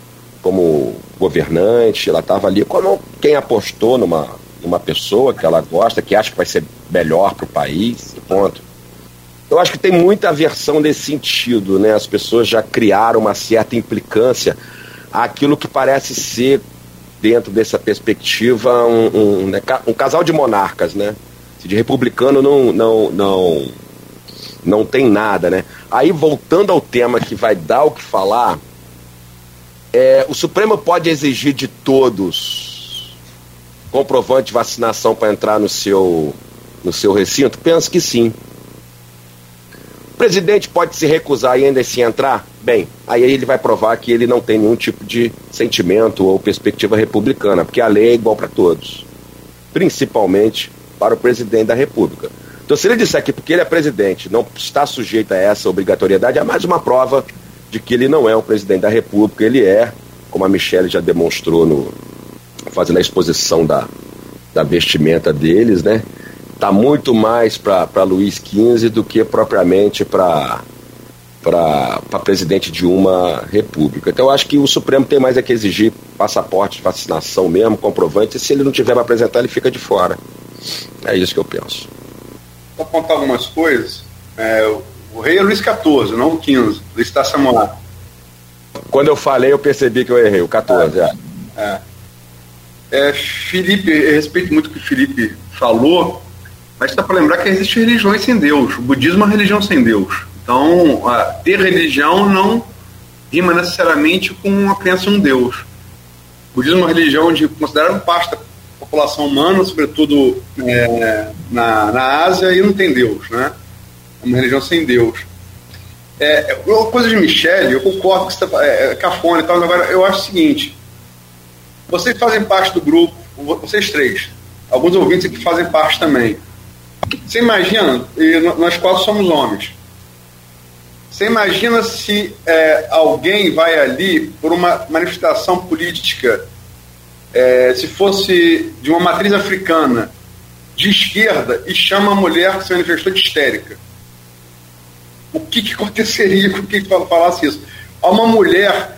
como governante, ela estava ali como quem apostou numa, numa pessoa que ela gosta, que acha que vai ser melhor para o país, ponto. Eu acho que tem muita aversão nesse sentido, né? As pessoas já criaram uma certa implicância àquilo que parece ser, dentro dessa perspectiva, um, um, né? um casal de monarcas, né? De republicano não, não, não, não tem nada, né? Aí, voltando ao tema que vai dar o que falar, É, o Supremo pode exigir de todos comprovante de vacinação para entrar no seu, no seu recinto? Penso que sim. O presidente pode se recusar e ainda assim entrar? Bem, aí ele vai provar que ele não tem nenhum tipo de sentimento ou perspectiva republicana, porque a lei é igual para todos, principalmente para o presidente da República. Então, se ele disser que porque ele é presidente não está sujeito a essa obrigatoriedade, é mais uma prova de que ele não é o presidente da República, ele é, como a Michelle já demonstrou no fazendo a exposição da, da vestimenta deles, né? Tá muito mais para Luiz XV do que propriamente para para presidente de uma república. Então, eu acho que o Supremo tem mais é que exigir passaporte de vacinação mesmo, comprovante, e se ele não tiver para apresentar, ele fica de fora. É isso que eu penso. Vou contar algumas coisas. É, o rei é Luís XIV, não o XV, Luís está Samoa. Quando eu falei, eu percebi que eu errei, o 14, é. é. é Felipe, eu respeito muito o que o Felipe falou, mas está para lembrar que existem religiões sem Deus. O budismo é uma religião sem Deus. Então, ter religião não rima necessariamente com a crença em um Deus. O budismo é uma religião de considerada parte da população humana, sobretudo é, na, na Ásia, e não tem Deus, né? Uma religião sem Deus. É, uma coisa de Michele, eu concordo que você tá, é, é cafona e tal, agora eu acho o seguinte: vocês fazem parte do grupo, vocês três, alguns ouvintes aqui fazem parte também. Você imagina, nós quatro somos homens, você imagina se é, alguém vai ali por uma manifestação política, é, se fosse de uma matriz africana, de esquerda, e chama a mulher que se manifestou de histérica? O que, que aconteceria com quem falasse isso? Uma mulher,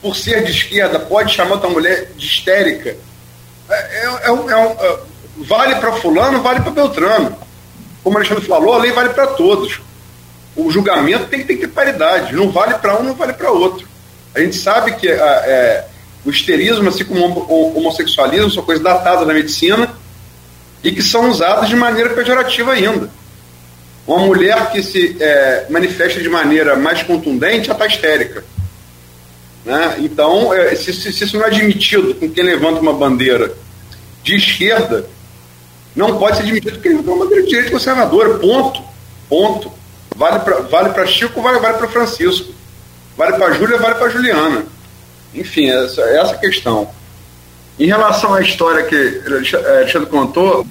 por ser de esquerda, pode chamar outra mulher de histérica? É, é, é um, é vale para fulano, vale para Beltrano. Como o Alexandre falou, a lei vale para todos o julgamento tem, tem que ter paridade. Não vale para um, não vale para outro. A gente sabe que é, o esterismo, assim como o homossexualismo, são coisas datadas na medicina e que são usadas de maneira pejorativa ainda. Uma mulher que se é, manifesta de maneira mais contundente já está histérica. Né? Então, é, se, se, se, isso não é admitido com quem levanta uma bandeira de esquerda, não pode ser admitido com quem levanta uma bandeira de direita conservadora. Ponto. Ponto. Vale para vale Chico, vale, vale para Francisco. Vale para Júlia, vale para Juliana. Enfim, essa, essa questão. Em relação à história que Alexandre contou,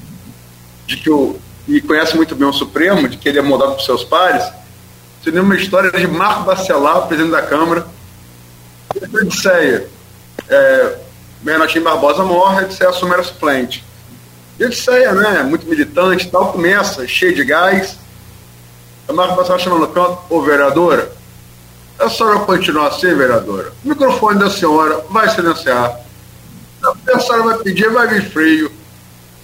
de que o, e conhece muito bem o Supremo, de que ele é moldado por seus pares, você lembra uma história de Marco Bacelar, presidente da Câmara, de Odisseia. É, Renatinho Barbosa morre, Odisseia assume a suplente. E Odisseia, né, muito militante tal, começa cheio de gás, a Marco passava chamando no canto, ô vereadora, a senhora continuar assim, vereadora? O microfone da senhora vai silenciar. A senhora vai pedir, vai vir frio.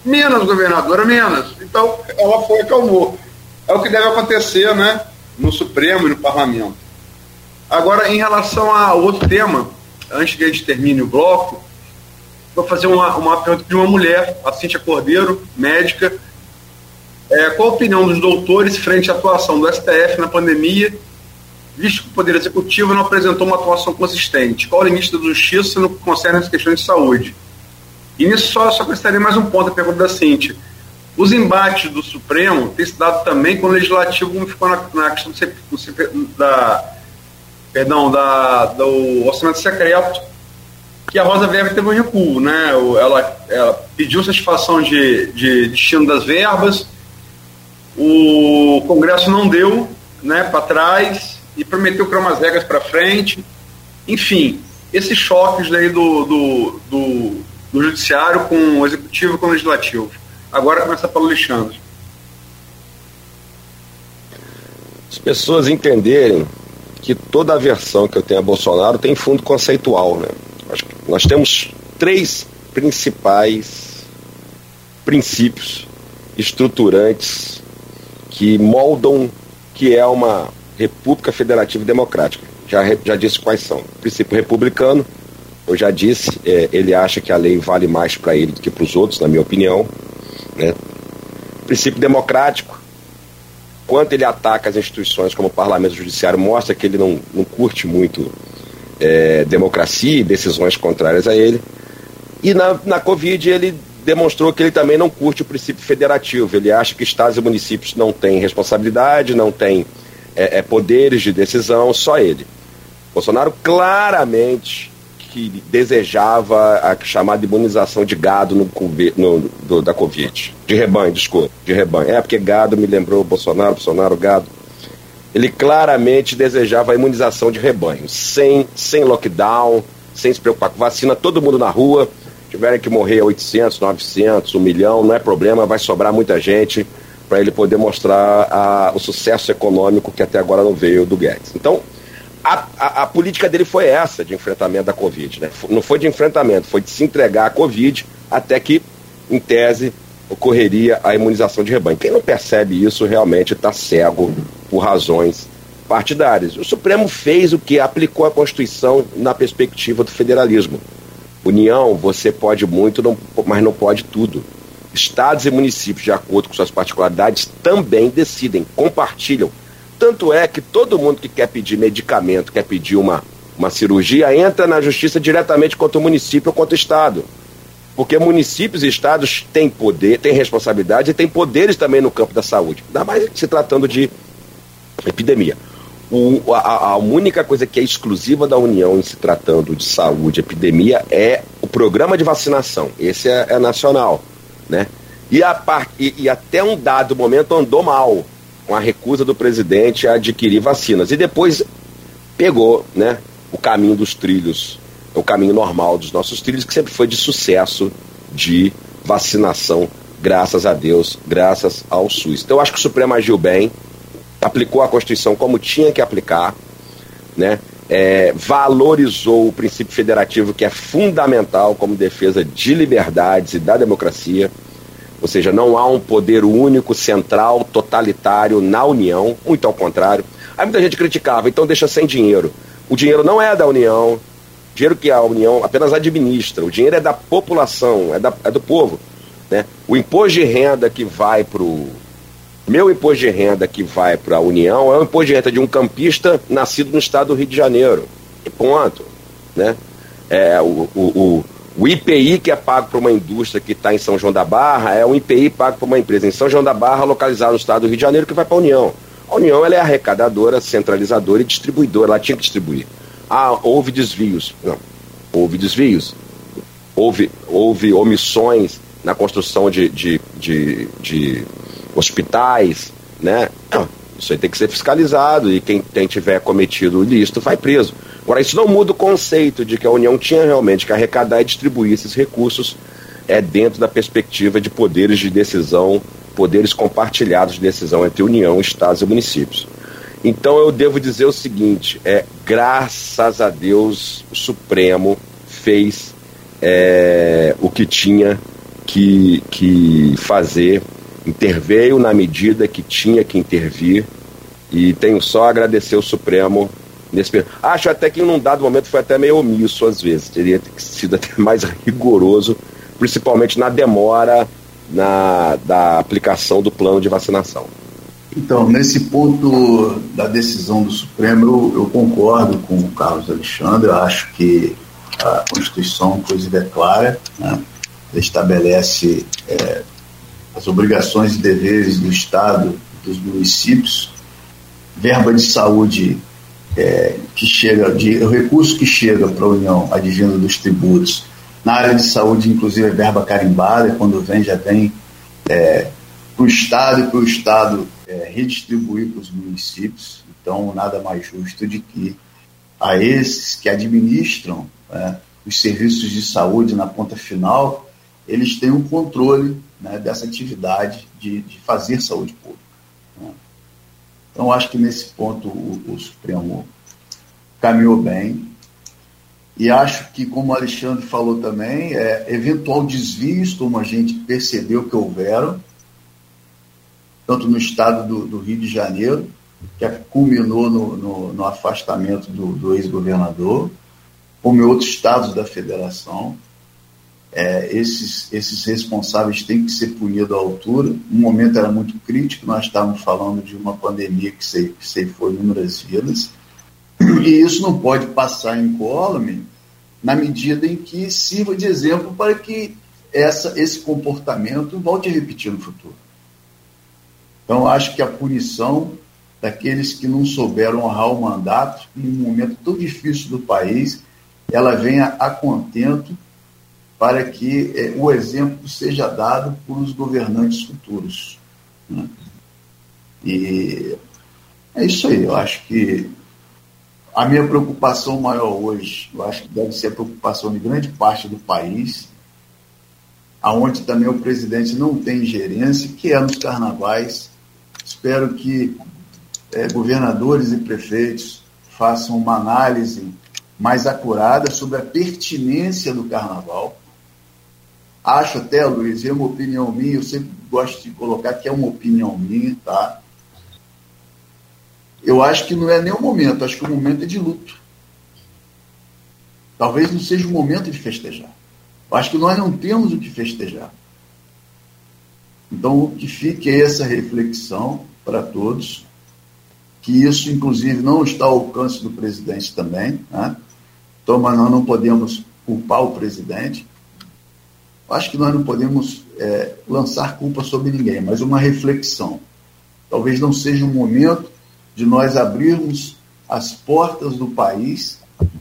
Menos, governadora, menos. Então, ela foi e acalmou. É o que deve acontecer, né? No Supremo e no Parlamento. Agora, em relação ao outro tema, antes que a gente termine o bloco, vou fazer uma, uma pergunta de uma mulher, a Cíntia Cordeiro, médica, é, qual a opinião dos doutores frente à atuação do STF na pandemia, visto que o Poder Executivo não apresentou uma atuação consistente? Qual o limite da justiça no que concerne as questões de saúde? E nisso só, só acrescentaria mais um ponto, a pergunta da Cintia. Os embates do Supremo têm se dado também com o Legislativo, como ficou na, na questão do, da, perdão, da, do orçamento secreto, que a Rosa Weber teve um recuo, né? Ela, ela pediu satisfação de, de destino das verbas, o Congresso não deu né, para trás e prometeu criar umas regras para frente. Enfim, esses choques aí do, do, do, do Judiciário com o Executivo e com o Legislativo. Agora começa pelo Alexandre. As pessoas entenderem que toda a versão que eu tenho a Bolsonaro tem fundo conceitual. Né? Nós temos três principais princípios estruturantes que moldam que é uma república federativa democrática. Já, já disse quais são. Princípio republicano, eu já disse, é, ele acha que a lei vale mais para ele do que para os outros, na minha opinião. Né? Princípio democrático, quanto ele ataca as instituições como o parlamento judiciário, mostra que ele não, não curte muito é, democracia e decisões contrárias a ele. E na, na Covid ele demonstrou que ele também não curte o princípio federativo. Ele acha que estados e municípios não têm responsabilidade, não têm é, é, poderes de decisão, só ele. Bolsonaro claramente que desejava a chamada imunização de gado no, no do, da Covid. De rebanho, desculpa, de rebanho. É porque gado me lembrou Bolsonaro, Bolsonaro, gado. Ele claramente desejava a imunização de rebanho, sem, sem lockdown, sem se preocupar com vacina, todo mundo na rua. Tiverem que morrer 800, 900, 1 milhão, não é problema, vai sobrar muita gente para ele poder mostrar a, o sucesso econômico que até agora não veio do Guedes. Então, a, a, política dele foi essa de enfrentamento da Covid. Né? Não foi de enfrentamento, foi de se entregar à Covid até que, em tese, ocorreria a imunização de rebanho. Quem não percebe isso realmente está cego por razões partidárias. O Supremo fez o que aplicou a Constituição na perspectiva do federalismo. União, você pode muito, não, mas não pode tudo. Estados e municípios, de acordo com suas particularidades, também decidem, compartilham. Tanto é que todo mundo que quer pedir medicamento, quer pedir uma, uma cirurgia, entra na justiça diretamente contra o município ou contra o Estado. Porque municípios e estados têm poder, têm responsabilidade e têm poderes também no campo da saúde. Ainda mais se tratando de epidemia. O, a, a, única coisa que é exclusiva da União em se tratando de saúde, epidemia, é o programa de vacinação. Esse é, é nacional né? E, a. E, e, até um dado momento andou mal com a recusa do presidente a adquirir vacinas. E depois pegou né, o caminho dos trilhos, o caminho normal dos nossos trilhos, que sempre foi de sucesso de vacinação, graças a Deus, graças ao SUS. Então eu acho que o Supremo agiu bem, aplicou a Constituição como tinha que aplicar, né? É, valorizou o princípio federativo que é fundamental como defesa de liberdades e da democracia. Ou seja, não há um poder único, central, totalitário na União, muito ao contrário. Aí muita gente criticava, então deixa sem dinheiro. O dinheiro não é da União, o dinheiro que a União apenas administra, o dinheiro é da população, é, da, é do povo. Né? O imposto de renda que vai para o meu imposto de renda que vai para a União é o imposto de renda de um campista nascido no estado do Rio de Janeiro. E ponto. Né? É, o, o, o, o IPI que é pago para uma indústria que está em São João da Barra é um IPI pago para uma empresa em São João da Barra, localizada no estado do Rio de Janeiro, que vai para a União. A União ela é arrecadadora, centralizadora e distribuidora. Ela tinha que distribuir. Ah, houve desvios. Não. Houve desvios. Houve, houve omissões na construção de, de, de, de hospitais, né? Isso aí tem que ser fiscalizado e quem, quem tiver cometido ilícito vai preso. Agora, isso não muda o conceito de que a União tinha realmente que arrecadar e distribuir esses recursos é dentro da perspectiva de poderes de decisão, poderes compartilhados de decisão entre União, Estados e municípios. Então eu devo dizer o seguinte: é graças a Deus o Supremo fez é, o que tinha que, que fazer interveio na medida que tinha que intervir e tenho só a agradecer o Supremo nesse Acho até que em um dado momento foi até meio omisso às vezes, teria sido até mais rigoroso, principalmente na demora na, da aplicação do plano de vacinação. Então, nesse ponto da decisão do Supremo, eu, eu concordo com o Carlos Alexandre, eu acho que a Constituição, inclusive, é clara, né? estabelece é, as obrigações e deveres do Estado, dos municípios, verba de saúde é, que chega, de, recurso que chega para a União advindo dos tributos, na área de saúde, inclusive, é verba carimbada, quando vem, já vem é, para o Estado e para o Estado é, redistribuir para os municípios. Então, nada mais justo de que a esses que administram né, os serviços de saúde na ponta final, eles tenham controle né, dessa atividade de, de, fazer saúde pública. Né. Então, acho que nesse ponto o, o, Supremo caminhou bem. E acho que, como o Alexandre falou também, é, eventual desvios, como a gente percebeu que houveram, tanto no estado do, do Rio de Janeiro, que culminou no, no, no afastamento do, do ex-governador, como em outros estados da federação é, esses, esses responsáveis têm que ser punidos à altura. Um momento era muito crítico, nós estávamos falando de uma pandemia que, se, que ceifou inúmeras vidas, E isso não pode passar incólume na medida em que sirva de exemplo para que essa, esse comportamento volte a repetir no futuro. Então, acho que a punição daqueles que não souberam honrar o mandato em um momento tão difícil do país, ela venha a contento para que é, o exemplo seja dado por os governantes futuros. Né? E é isso aí, eu acho que a minha preocupação maior hoje, eu acho que deve ser a preocupação de grande parte do país, aonde também o presidente não tem gerência, que é nos carnavais. Espero que é, governadores e prefeitos façam uma análise mais acurada sobre a pertinência do carnaval. Acho até, Luiz, é uma opinião minha, eu sempre gosto de colocar que é uma opinião minha, tá? Eu acho que não é nem o momento, acho que o momento é de luto. Talvez não seja o momento de festejar. Eu acho que nós não temos o que festejar. Então, que fique essa reflexão para todos, que isso, inclusive, não está ao alcance do presidente também, né? então, mas nós não podemos culpar o presidente. Acho que nós não podemos é, lançar culpa sobre ninguém, mas uma reflexão. Talvez não seja o momento de nós abrirmos as portas do país,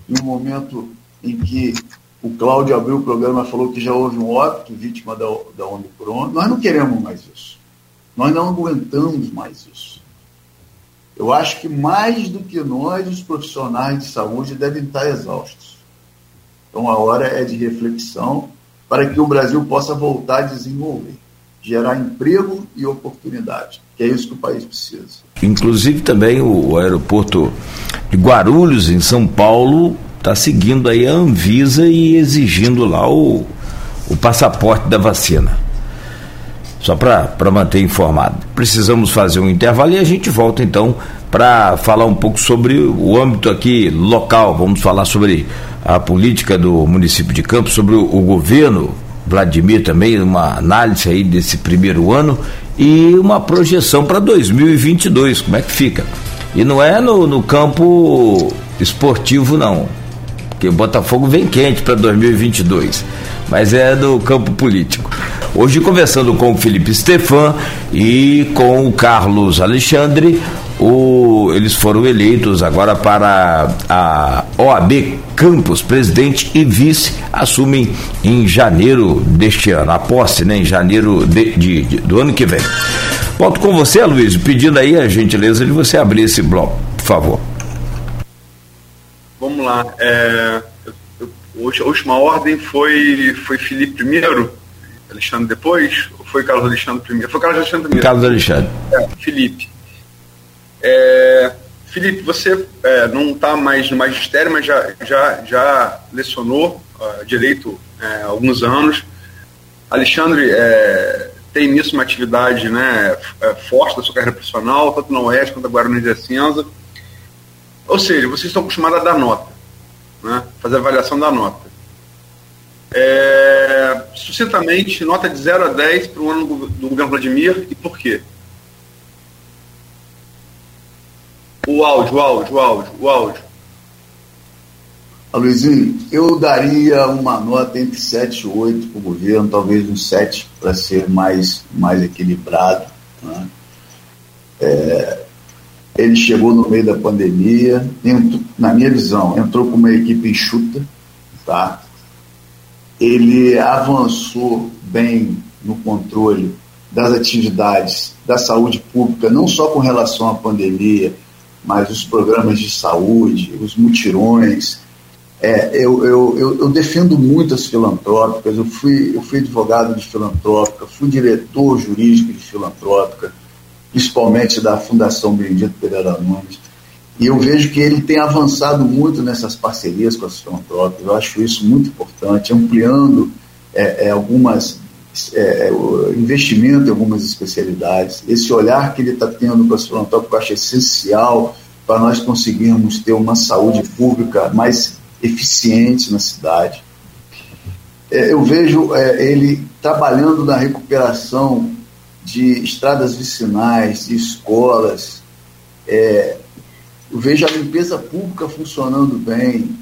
no momento em que o Cláudio abriu o programa e falou que já houve um óbito vítima da, da Omicron. Nós não queremos mais isso. Nós não aguentamos mais isso. Eu acho que mais do que nós, os profissionais de saúde devem estar exaustos. Então a hora é de reflexão para que o Brasil possa voltar a desenvolver, gerar emprego e oportunidade, que é isso que o país precisa. Inclusive também o aeroporto de Guarulhos, em São Paulo, está seguindo aí a Anvisa e exigindo lá o, o passaporte da vacina. Só para manter informado. Precisamos fazer um intervalo e a gente volta então para falar um pouco sobre o âmbito aqui local. Vamos falar sobre a política do município de Campos, sobre o, governo, Vladimir também, uma análise aí desse primeiro ano e uma projeção para 2022. Como é que fica? E não é no, no campo esportivo, não porque o Botafogo vem quente para 2022, mas é do campo político. Hoje conversando com o Felipe Stefan e com o Carlos Alexandre, o, eles foram eleitos agora para a OAB Campos, presidente e vice, assumem em janeiro deste ano, a posse, né, em janeiro de, de, de, do ano que vem. Volto com você, Luiz, pedindo aí a gentileza de você abrir esse bloco, por favor. Vamos lá. É, a última ordem foi, foi Felipe primeiro, Alexandre depois, ou foi Carlos Alexandre primeiro? Foi Carlos Alexandre primeiro. Carlos Alexandre. É, Felipe. É, Felipe, você é, não está mais no magistério, mas já, já, já lecionou uh, direito é, há alguns anos. Alexandre é, tem nisso uma atividade né, é, forte da sua carreira profissional, tanto na Oeste quanto agora no Cinza. Ou seja, vocês estão acostumados a dar nota, né? fazer avaliação da nota. É, sucintamente, nota de 0 a 10 para o ano do governo Vladimir e por quê? O áudio, o áudio, o áudio, o áudio. Luizinho, eu daria uma nota entre 7 e 8 para o governo, talvez um 7 para ser mais, mais equilibrado. Né? É, ele chegou no meio da pandemia, entrou, na minha visão, entrou com uma equipe enxuta, tá? Ele avançou bem no controle das atividades da saúde pública, não só com relação à pandemia, mas os programas de saúde, os mutirões. É, eu, eu, eu, eu, defendo muito as filantrópicas, eu fui, eu fui advogado de filantrópica, fui diretor jurídico de filantrópica, principalmente da Fundação Benedito Pereira Nunes. E eu vejo que ele tem avançado muito nessas parcerias com as filantrópicas, eu acho isso muito importante, ampliando é, é, algumas é, investimento em algumas especialidades. Esse olhar que ele está tendo com as filantrópicas eu acho essencial para nós conseguirmos ter uma saúde pública mais eficiente na cidade. É, eu vejo é, ele trabalhando na recuperação de estradas vicinais, de escolas, é, eu vejo a limpeza pública funcionando bem.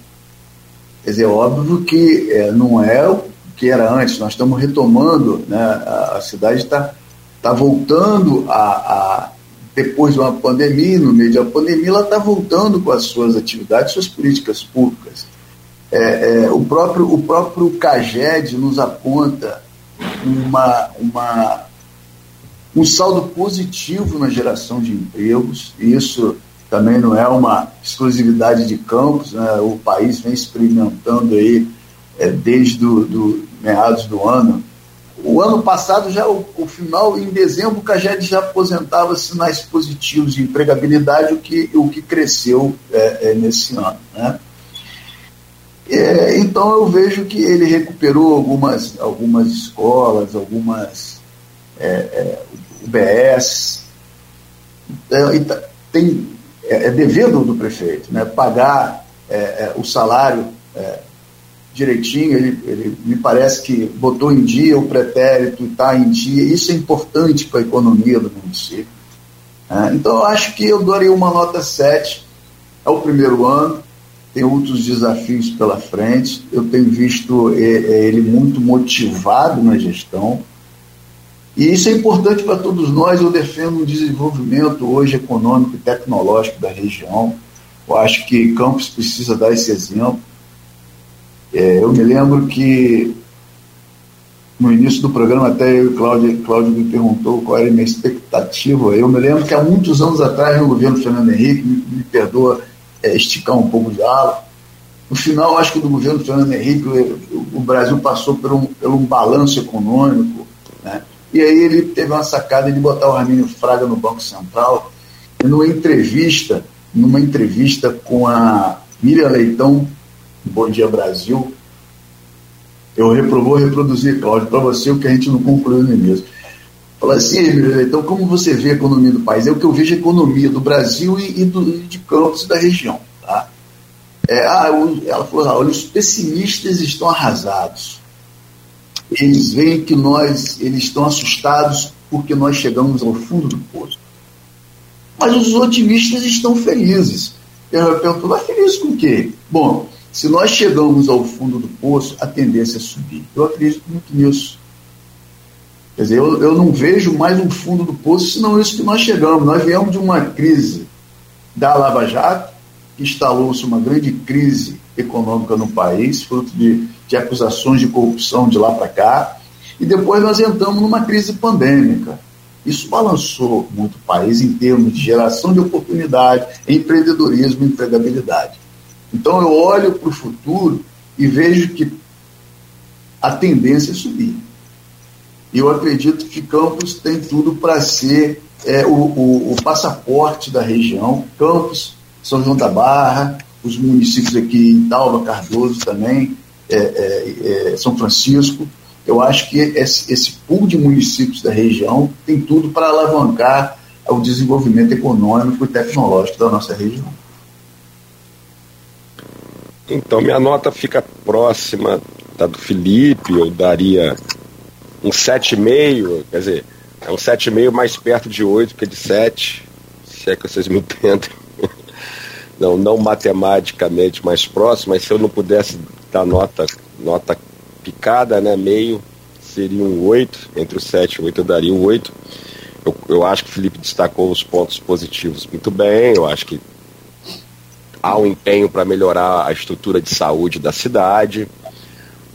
Quer dizer, óbvio que é, não é o que era antes, nós estamos retomando, né? a, a cidade está tá voltando a, a, depois de uma pandemia, no meio da pandemia, ela está voltando com as suas atividades, suas políticas públicas. É, é, o, próprio, o próprio CAGED nos aponta uma, uma, um saldo positivo na geração de empregos, isso também não é uma exclusividade de Campos, né? o país vem experimentando aí é, desde do, do, meados do ano. O ano passado, já o, o final, em dezembro, o CAGED já aposentava sinais positivos de empregabilidade, o que, o que cresceu é, é, nesse ano. Né? É, então eu vejo que ele recuperou algumas, algumas escolas, algumas é, é, UBS. É, tá, tem, é, é, dever do, prefeito né, pagar é, é, o salário direitinho. Ele, ele me parece que botou em dia o pretérito, está em dia. Isso é importante para a economia do município. Né. Então eu acho que eu daria uma nota 7 ao primeiro ano tem outros desafios pela frente. Eu tenho visto é, é, ele muito motivado na gestão. E isso é importante para todos nós. Eu defendo um desenvolvimento hoje econômico e tecnológico da região. Eu acho que Campos precisa dar esse exemplo. É, eu me lembro que no início do programa, até eu e Cláudio, Cláudio me perguntou qual era a minha expectativa. Eu me lembro que há muitos anos atrás, no governo Fernando Henrique, me, me perdoa é, esticar um pouco de ala. No final, acho que do governo Fernando Henrique, o, Brasil passou por um, por um balanço econômico, né? e aí ele teve uma sacada de botar o Ramiro Fraga no Banco Central, e numa entrevista, numa entrevista com a Miriam Leitão, Bom Dia Brasil, eu vou reproduzir, Cláudio, para você o que a gente não concluiu no início. Fala assim, então como você vê a economia do país? É o que eu vejo a economia do Brasil e, e do, de Campos da região. Tá? É, ah, ela falou, ah, olha, os pessimistas estão arrasados. Eles veem que nós, eles estão assustados porque nós chegamos ao fundo do poço. Mas os otimistas estão felizes. Eu pergunto, mas feliz com o quê? Bom, se nós chegamos ao fundo do poço, a tendência é subir. Eu acredito muito nisso. Quer dizer, eu, eu não vejo mais um fundo do poço, senão isso que nós chegamos. Nós viemos de uma crise da Lava Jato, que instalou-se uma grande crise econômica no país, fruto de, de acusações de corrupção de lá para cá, e depois nós entramos numa crise pandêmica. Isso balançou muito o país em termos de geração de oportunidade, empreendedorismo empregabilidade. Então eu olho para o futuro e vejo que a tendência é subir. E eu acredito que Campos tem tudo para ser é, o, o, o, passaporte da região. Campos, São João da Barra, os municípios aqui em Talva, Cardoso também, é, é, é, São Francisco. Eu acho que esse, esse pool de municípios da região tem tudo para alavancar o desenvolvimento econômico e tecnológico da nossa região. Então, minha nota fica próxima da do Felipe, eu daria um 7,5, quer dizer, é um 7,5 mais perto de 8 que de 7, se é que vocês me entendem. Não, não matematicamente mais próximo, mas se eu não pudesse dar nota, nota picada, né, meio, seria um 8, entre o 7 e o 8 eu daria um 8. Eu, eu acho que o Felipe destacou os pontos positivos muito bem, eu acho que há um empenho para melhorar a estrutura de saúde da cidade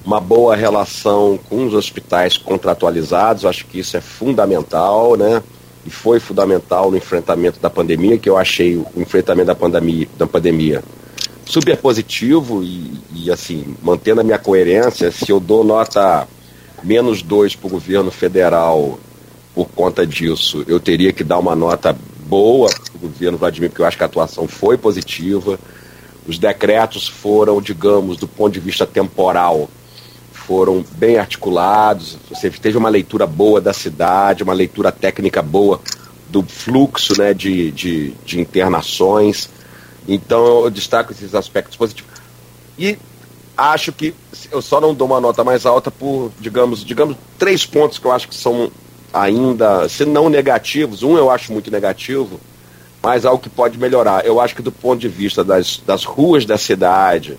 uma boa relação com os hospitais contratualizados, acho que isso é fundamental, né? E foi fundamental no enfrentamento da pandemia, que eu achei o enfrentamento da pandemia, da pandemia super positivo e, e assim, mantendo a minha coerência, se eu dou nota menos dois para o governo federal por conta disso, eu teria que dar uma nota boa para o governo Vladimir, porque eu acho que a atuação foi positiva. Os decretos foram, digamos, do ponto de vista temporal, foram bem articulados, você teve uma leitura boa da cidade, uma leitura técnica boa do fluxo né, de, de, de internações. Então eu destaco esses aspectos positivos. E acho que eu só não dou uma nota mais alta por, digamos, digamos, três pontos que eu acho que são ainda, se não negativos, um eu acho muito negativo, mas algo que pode melhorar. Eu acho que do ponto de vista das, das ruas da cidade,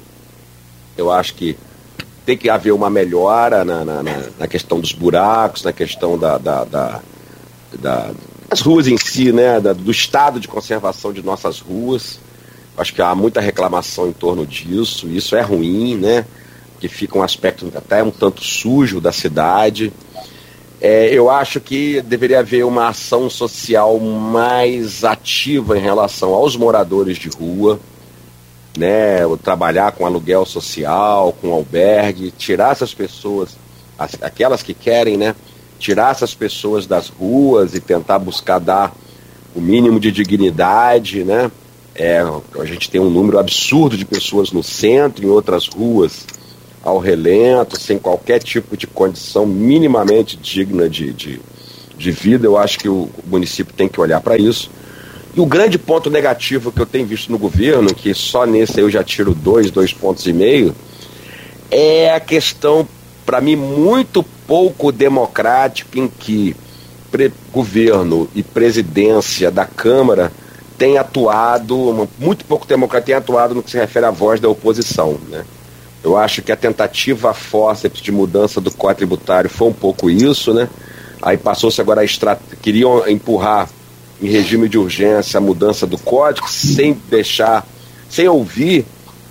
eu acho que tem que haver uma melhora na, na, na questão dos buracos, na questão da, da, da, da das ruas em si, né, da, do estado de conservação de nossas ruas. Acho que há muita reclamação em torno disso. Isso é ruim, né? Que fica um aspecto até um tanto sujo da cidade. É, eu acho que deveria haver uma ação social mais ativa em relação aos moradores de rua, né? Trabalhar com aluguel social, com albergue, tirar essas pessoas, as, aquelas que querem, né? Tirar essas pessoas das ruas e tentar buscar dar o mínimo de dignidade, né? É, a gente tem um número absurdo de pessoas no centro, em outras ruas ao relento, sem qualquer tipo de condição minimamente digna de, de, de vida. Eu acho que o município tem que olhar para isso. E o grande ponto negativo que eu tenho visto no governo, que só nesse eu já tiro dois, dois pontos e meio, é a questão, para mim, muito pouco democrática em que governo e presidência da Câmara têm atuado, muito pouco democrático, tem atuado no que se refere à voz da oposição. Né? Eu acho que a tentativa fórceps de mudança do Código Tributário foi um pouco isso, né? Aí passou-se agora a estrat... queriam empurrar em regime de urgência a mudança do código sem deixar, sem ouvir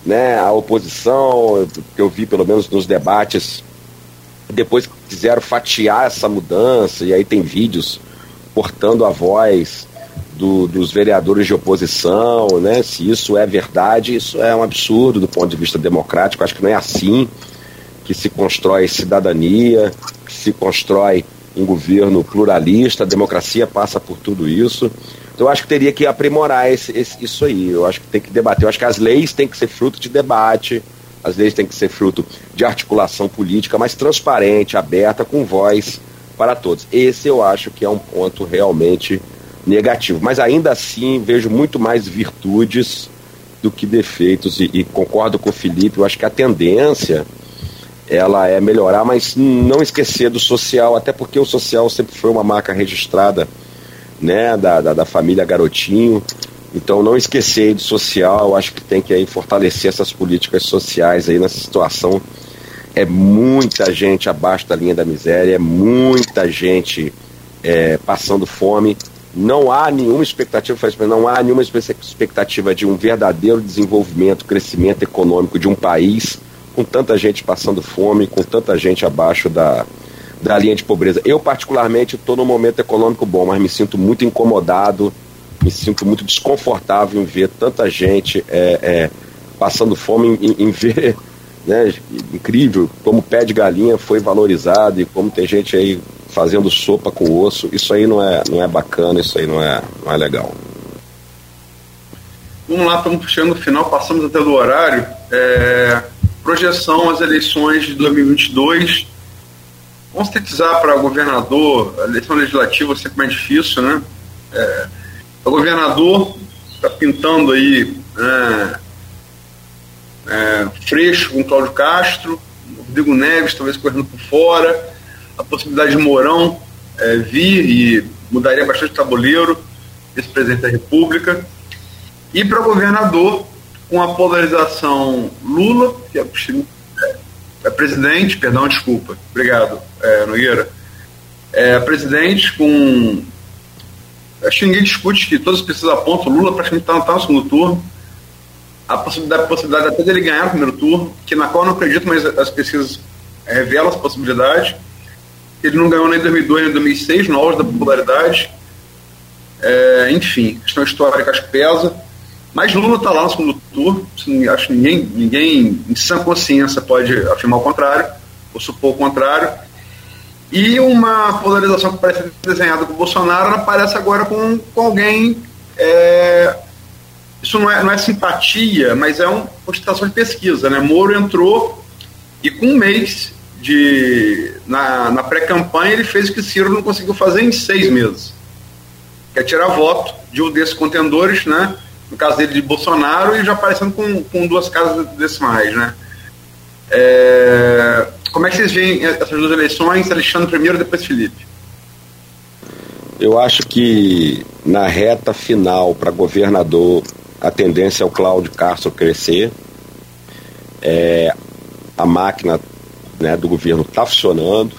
né, a oposição, que eu vi pelo menos nos debates, depois quiseram fatiar essa mudança, e aí tem vídeos portando a voz do, dos vereadores de oposição, né? Se isso é verdade, isso é um absurdo do ponto de vista democrático. Acho que não é assim que se constrói cidadania, que se constrói um governo pluralista. A democracia passa por tudo isso. Então, eu acho que teria que aprimorar esse, esse, isso aí. Eu acho que tem que debater. Eu acho que as leis têm que ser fruto de debate. As leis têm que ser fruto de articulação política mais transparente, aberta, com voz para todos. Esse eu acho que é um ponto realmente negativo. Mas ainda assim vejo muito mais virtudes do que defeitos e, e, concordo com o Felipe. Eu acho que a tendência ela é melhorar, mas não esquecer do social, até porque o social sempre foi uma marca registrada, né, da, da, da família Garotinho. Então não esquecer do social. Acho que tem que aí fortalecer essas políticas sociais aí nessa situação. É muita gente abaixo da linha da miséria, é muita gente é, passando fome não há nenhuma expectativa, não há nenhuma expectativa de um verdadeiro desenvolvimento, crescimento econômico de um país com tanta gente passando fome, com tanta gente abaixo da, da linha de pobreza. Eu, particularmente, estou num momento econômico bom, mas me sinto muito incomodado, me sinto muito desconfortável em ver tanta gente é, é, passando fome, em, em ver, né, incrível como o pé de galinha foi valorizado e como tem gente aí fazendo sopa com osso. Isso aí não é, não é bacana, isso aí não é, não é legal. Vamos lá, estamos chegando no final, passamos até do horário. É, projeção às eleições de 2022. Vamos sintetizar para governador, a eleição legislativa sempre mais difícil, né? É, o governador está pintando aí é, é, Freixo com Cláudio Castro, Rodrigo Neves talvez correndo por fora, a possibilidade de Mourão é, vir e mudaria bastante o tabuleiro, vice-presidente da República. E para governador, com a polarização Lula, que é, é presidente, perdão, desculpa, obrigado, é, Nogueira. É presidente com. Acho que ninguém discute que todas as pesquisas apontam Lula praticamente está tá no segundo turno. A possibilidade, a possibilidade até dele ganhar o primeiro turno, que na qual eu não acredito, mas as pesquisas revelam essa possibilidade. Ele não ganhou nem em 2002 nem em 2006, no auge da popularidade. É, enfim, questão histórica acho que pesa. Mas Lula está lá no segundo turno. Acho que ninguém, ninguém em sã consciência pode afirmar o contrário, ou supor o contrário. E uma polarização que parece desenhada com o Bolsonaro aparece agora com, com alguém. É, isso não é, não é simpatia, mas é uma constatação de pesquisa. Né? Moro entrou e com um mês de na, na pré-campanha ele fez o que Ciro não conseguiu fazer em seis meses, que é tirar voto de um desses contendores, né? No caso dele de Bolsonaro e já aparecendo com, com duas casas decimais, né? É, como é que vocês veem essas duas eleições, Alexandre primeiro, depois Felipe? Eu acho que na reta final para governador, a tendência é o Cláudio Castro crescer. É, a máquina né, do governo está funcionando.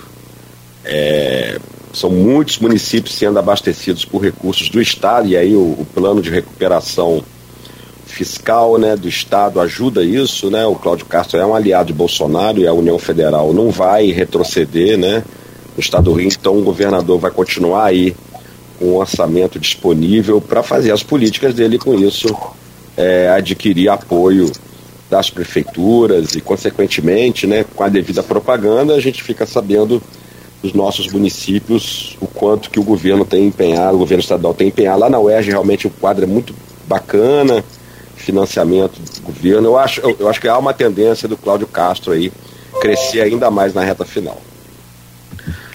É, são muitos municípios sendo abastecidos por recursos do Estado, e aí o, o, plano de recuperação fiscal né, do Estado ajuda isso. Né? O Cláudio Castro é um aliado de Bolsonaro e a União Federal não vai retroceder né, no Estado do Rio, então o governador vai continuar aí com um orçamento disponível para fazer as políticas dele com isso é, adquirir apoio das prefeituras e, consequentemente, né, com a devida propaganda, a gente fica sabendo dos nossos municípios o quanto que o governo tem empenhado, o governo estadual tem empenhado. Lá na UERJ, realmente, o quadro é muito bacana, financiamento do governo. Eu acho, eu, eu acho que há uma tendência do Cláudio Castro aí crescer ainda mais na reta final.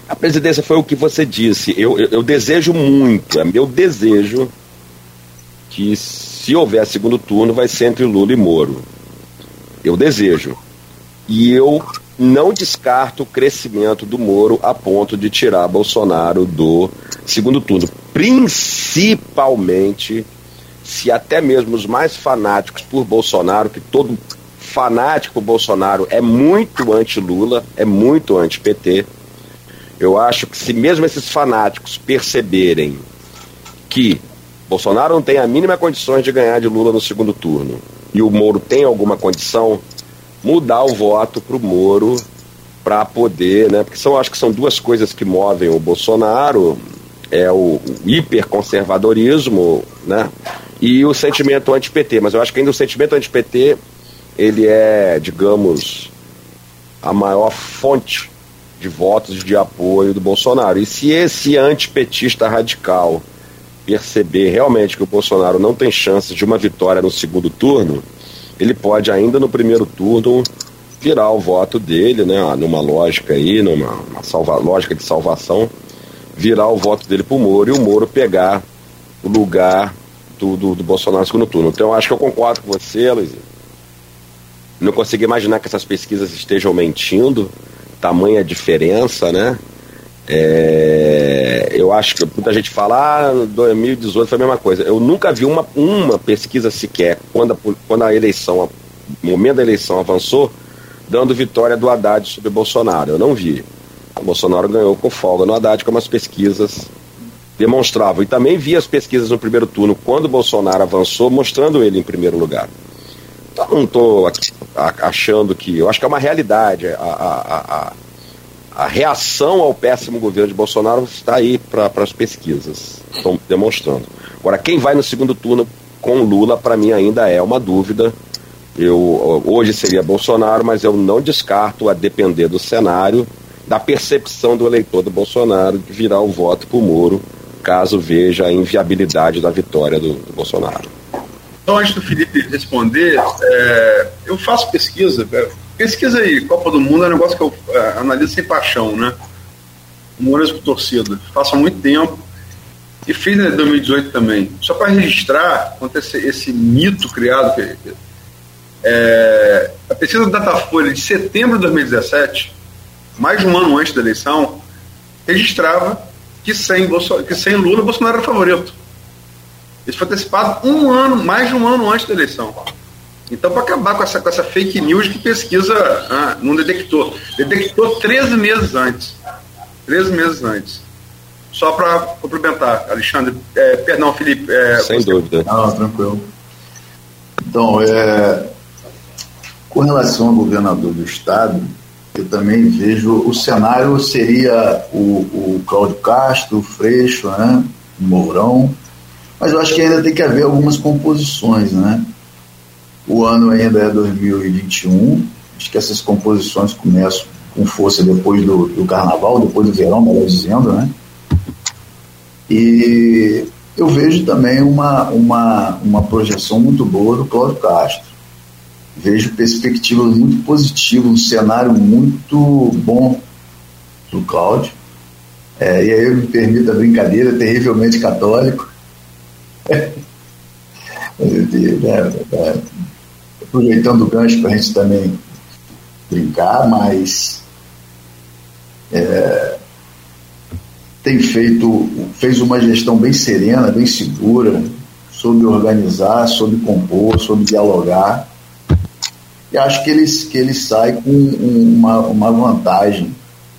A presidência foi o que você disse. Eu, eu, eu desejo muito, é meu desejo que se houver segundo turno vai ser entre Lula e Moro. Eu desejo. E eu não descarto o crescimento do Moro a ponto de tirar Bolsonaro do segundo turno. Principalmente se até mesmo os mais fanáticos por Bolsonaro, que todo fanático Bolsonaro é muito anti-Lula, é muito anti-PT. Eu acho que se mesmo esses fanáticos perceberem que Bolsonaro não tem a mínima condições de ganhar de Lula no segundo turno e o Moro tem alguma condição, mudar o voto para o Moro para poder, né? Porque são, acho que são duas coisas que movem o Bolsonaro, é o, o hiperconservadorismo, né? E o sentimento anti-PT. Mas eu acho que ainda o sentimento anti-PT ele é, digamos, a maior fonte de votos de apoio do Bolsonaro. E se esse antipetista radical perceber realmente que o Bolsonaro não tem chances de uma vitória no segundo turno, ele pode ainda no primeiro turno virar o voto dele, né, numa lógica aí, numa salva, lógica de salvação, virar o voto dele para o Moro e o Moro pegar o lugar do, do, do, Bolsonaro no segundo turno. Então eu acho que eu concordo com você, Luizinho. Não consigo imaginar que essas pesquisas estejam mentindo, tamanha diferença, né? É, eu acho que muita gente fala, ah, 2018 foi a mesma coisa. Eu nunca vi uma, uma pesquisa sequer, quando a, quando a eleição, o momento da eleição avançou, dando vitória do Haddad sobre Bolsonaro. Eu não vi. O Bolsonaro ganhou com folga no Haddad, como as pesquisas demonstravam. E também vi as pesquisas no primeiro turno, quando Bolsonaro avançou, mostrando ele em primeiro lugar. Então não estou achando que. Eu acho que é uma realidade. a, a, a a reação ao péssimo governo de Bolsonaro está aí para as pesquisas, estão demonstrando. Agora, quem vai no segundo turno com Lula, para mim ainda é uma dúvida. Eu, hoje seria Bolsonaro, mas eu não descarto, a depender do cenário, da percepção do eleitor do Bolsonaro, de virar o voto para o Moro, caso veja a inviabilidade da vitória do, do Bolsonaro. Então, antes do Felipe responder, é, eu faço pesquisa, é, Pesquisa aí, Copa do Mundo é um negócio que eu é, analiso sem paixão, né? Humorismo com torcida. Faço há muito tempo. E fiz em 2018 também. Só para registrar, quanto esse, esse mito criado, que, é, a pesquisa do Datafolha de setembro de 2017, mais de um ano antes da eleição, registrava que sem, que sem Lula, Bolsonaro era favorito. Isso foi antecipado um ano, mais de um ano antes da eleição. Então, para acabar com essa, com essa fake news que pesquisa ah, não detectou. Detectou 13 meses antes. 13 meses antes. Só para complementar, Alexandre. É, perdão, Felipe. É, Sem você... dúvida. Não, tranquilo. Então, é, com relação ao governador do Estado, eu também vejo o cenário seria o, o Cláudio Castro, o Freixo, né, o Mourão, mas eu acho que ainda tem que haver algumas composições, né? O ano ainda é 2021. Acho que essas composições começam com força depois do, do carnaval, depois do verão, melhor dizendo, né? E eu vejo também uma, uma, uma projeção muito boa do Cláudio Castro. Vejo perspectivas muito positivas, um cenário muito bom do Cláudio. É, e aí eu me permito a brincadeira, terrivelmente católico. aproveitando o gancho para a gente também brincar, mas é, tem feito, fez uma gestão bem serena, bem segura, soube organizar, soube compor, soube dialogar. E acho que ele, que ele sai com uma, uma vantagem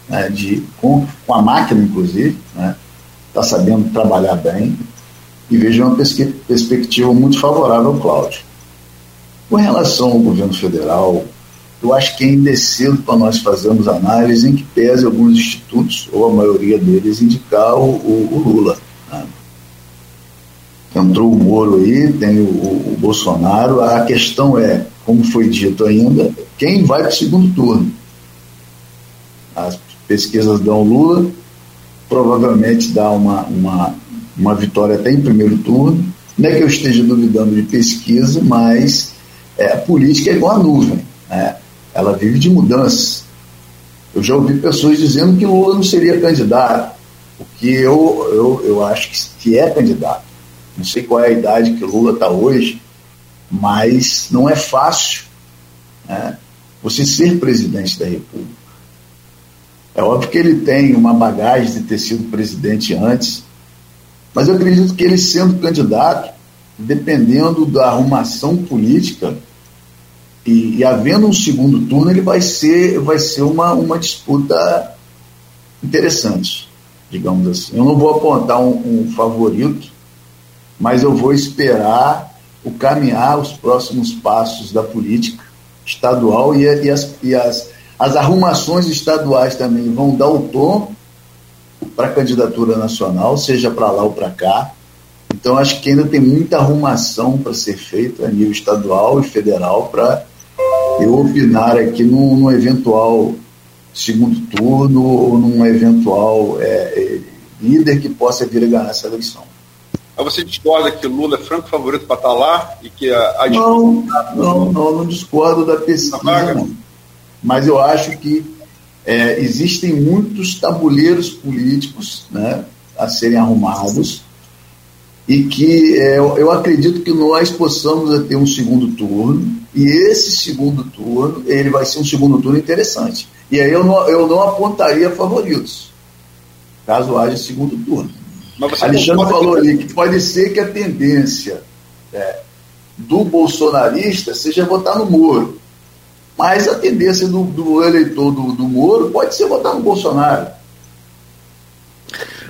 né, de, com, com a máquina, inclusive, está né, tá sabendo trabalhar bem e vejo uma perspectiva muito favorável ao Cláudio. Com relação ao governo federal, eu acho que ainda é cedo para nós fazermos análise em que pese alguns institutos, ou a maioria deles, indicar o, o, o Lula. Né? Entrou o Moro aí, tem o, o, Bolsonaro. A questão é, como foi dito ainda, quem vai para o segundo turno. As pesquisas dão Lula, provavelmente dá uma, uma, uma vitória até em primeiro turno. Não é que eu esteja duvidando de pesquisa, mas é, a política é igual a nuvem. Né? ela vive de mudanças. Eu já ouvi pessoas dizendo que Lula não seria candidato, o que eu, eu, eu acho que, que é candidato. Não sei qual é a idade que Lula está hoje, mas não é fácil né, você ser presidente da República. É óbvio que ele tem uma bagagem de ter sido presidente antes, mas eu acredito que ele sendo candidato, dependendo da arrumação política, e, e, havendo um segundo turno, ele vai ser, vai ser uma, uma disputa interessante, digamos assim. Eu não vou apontar um, um favorito, mas eu vou esperar o caminhar, os próximos passos da política estadual e, e, as, e as, as arrumações estaduais também vão dar o tom para a candidatura nacional, seja para lá ou para cá. Então, acho que ainda tem muita arrumação para ser feita a nível estadual e federal para eu opinar aqui num, num eventual segundo turno ou num eventual é, é, líder que possa vir a ganhar essa eleição. Mas você discorda que Lula é franco favorito para estar lá e que a, a não, não, não, não discordo da pesquisa, não. Mas eu acho que é, existem muitos tabuleiros políticos né, a serem arrumados e que é, eu acredito que nós possamos ter um segundo turno e esse segundo turno ele vai ser um segundo turno interessante. E aí eu não, eu não apontaria favoritos caso haja segundo turno. Alexandre falou que... ali que pode ser que a tendência é, do bolsonarista seja votar no Moro. Mas a tendência do, do eleitor do, do Moro pode ser votar no Bolsonaro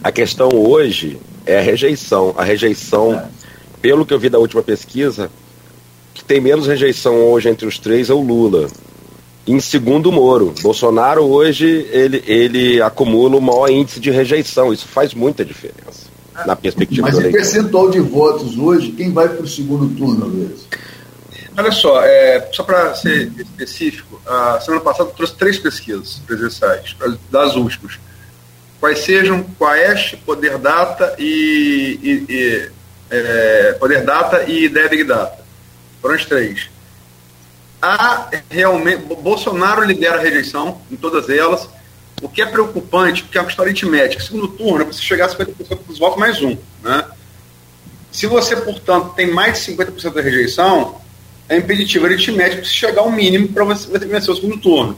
a questão hoje é a rejeição. A rejeição, é. pelo que eu vi da última pesquisa, que tem menos rejeição hoje entre os três é o Lula. Em segundo, o Moro. Bolsonaro hoje ele, ele acumula o maior índice de rejeição. Isso faz muita diferença na perspectiva Mas em percentual de votos hoje, quem vai para o segundo turno, Luiz? Olha só, é, só para ser específico, a semana passada eu trouxe três pesquisas presenciais, das últimas quais sejam Quaest, Poder Data e, e, e é, Poder Data e Ideia Big Data. Foram as três. Há realmente, Bolsonaro lidera a rejeição em todas elas, o que é preocupante, porque é uma questão aritmética. Segundo turno, é você chegar a 50% dos votos mais um. Né? Se você, portanto, tem mais de 50% da rejeição, é impeditivo aritmético se chegar ao mínimo para você vencer o segundo turno.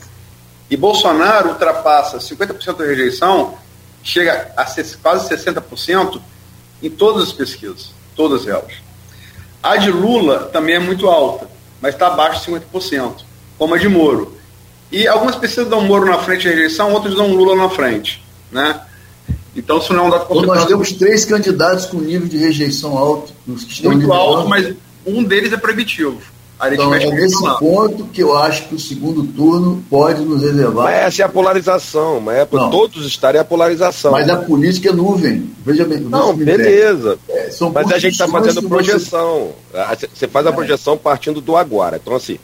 E Bolsonaro ultrapassa 50% da rejeição chega a quase 60% em todas as pesquisas, todas elas. A de Lula também é muito alta, mas está abaixo de 50%, como a de Moro. E algumas pesquisas dão Moro na frente da rejeição, outras dão Lula na frente. Né? Então, isso não é um dado então, Nós temos três candidatos com nível de rejeição alto. Muito alto, mas um deles é proibitivo. Então, é nesse ponto que eu acho que o segundo turno pode nos reservar. Mas essa é a polarização, mas é para todos estarem a polarização. Mas a política é nuvem. Veja bem. Não, beleza. É, mas a gente está fazendo projeção. Você... você faz a é. projeção partindo do agora. Então, assim,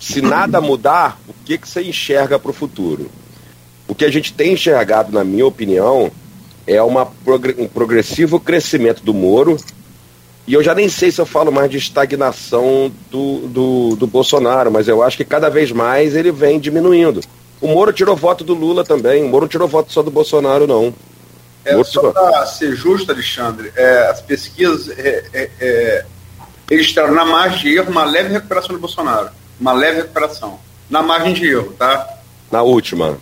se nada mudar, o que, que você enxerga para o futuro? O que a gente tem enxergado, na minha opinião, é uma, um progressivo crescimento do Moro e eu já nem sei se eu falo mais de estagnação do, do, do Bolsonaro, mas eu acho que cada vez mais ele vem diminuindo. O Moro tirou voto do Lula também, o Moro tirou voto só do Bolsonaro, não. É, só para ser justo, Alexandre, é, as pesquisas é, é, é, registraram na margem de erro uma leve recuperação do Bolsonaro. Uma leve recuperação. Na margem de erro, tá? Na última.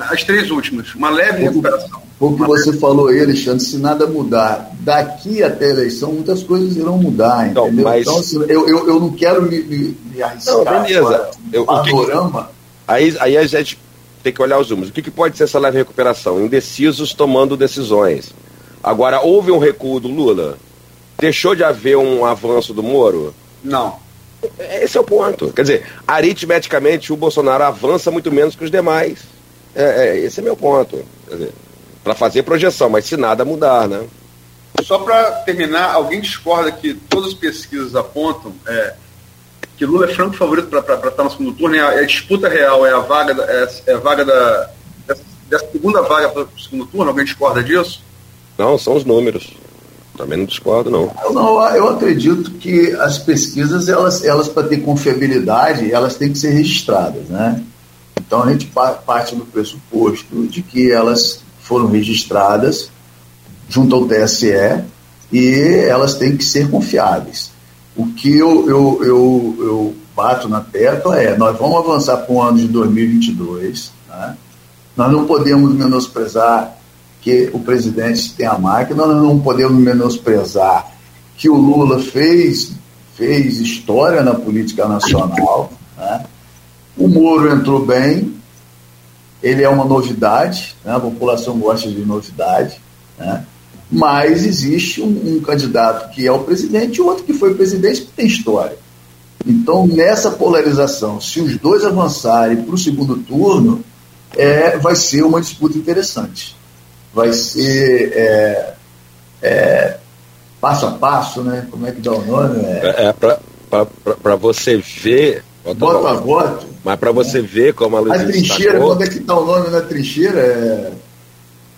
As três últimas, uma leve recuperação. O que você falou aí, Alexandre, se nada mudar daqui até a eleição, muitas coisas irão mudar, então, entendeu? Mas... Então, assim, eu, eu, eu não quero me, me, me arriscar. Não, beleza. Eu, panorama. Que... Aí, aí a gente tem que olhar os números. O que, que pode ser essa leve recuperação? Indecisos tomando decisões. Agora, houve um recuo do Lula? Deixou de haver um avanço do Moro? Não. Esse é o ponto. Quer dizer, aritmeticamente o Bolsonaro avança muito menos que os demais. É, é, esse é meu ponto. Para fazer projeção, mas se nada mudar, né? Só para terminar, alguém discorda que todas as pesquisas apontam é, que Lula é franco favorito para estar no segundo turno, e a, a, disputa real é a vaga, da, é, é a vaga da, dessa, dessa segunda vaga para o segundo turno? Alguém discorda disso? Não, são os números. Também não discordo, não. Eu, não, eu acredito que as pesquisas, elas, elas para ter confiabilidade, elas têm que ser registradas, né? Então a gente parte do pressuposto de que elas foram registradas junto ao TSE e elas têm que ser confiáveis. O que eu, eu, eu, eu bato na tecla é: nós vamos avançar para o ano de 2022, né? nós não podemos menosprezar que o presidente tem a máquina, nós não podemos menosprezar que o Lula fez, fez história na política nacional. Né? O Moro entrou bem, ele é uma novidade, né? a população gosta de novidade, né? mas existe um, um, candidato que é o presidente e outro que foi presidente que tem história. Então, nessa polarização, se os dois avançarem para o segundo turno, é, vai ser uma disputa interessante. Vai ser é, é, passo a passo, né? Como é que dá o nome? É, é para você ver. Voto a voto mas para você ver como a luz. A trincheira, destacou... quando é que está o nome na trincheira? É...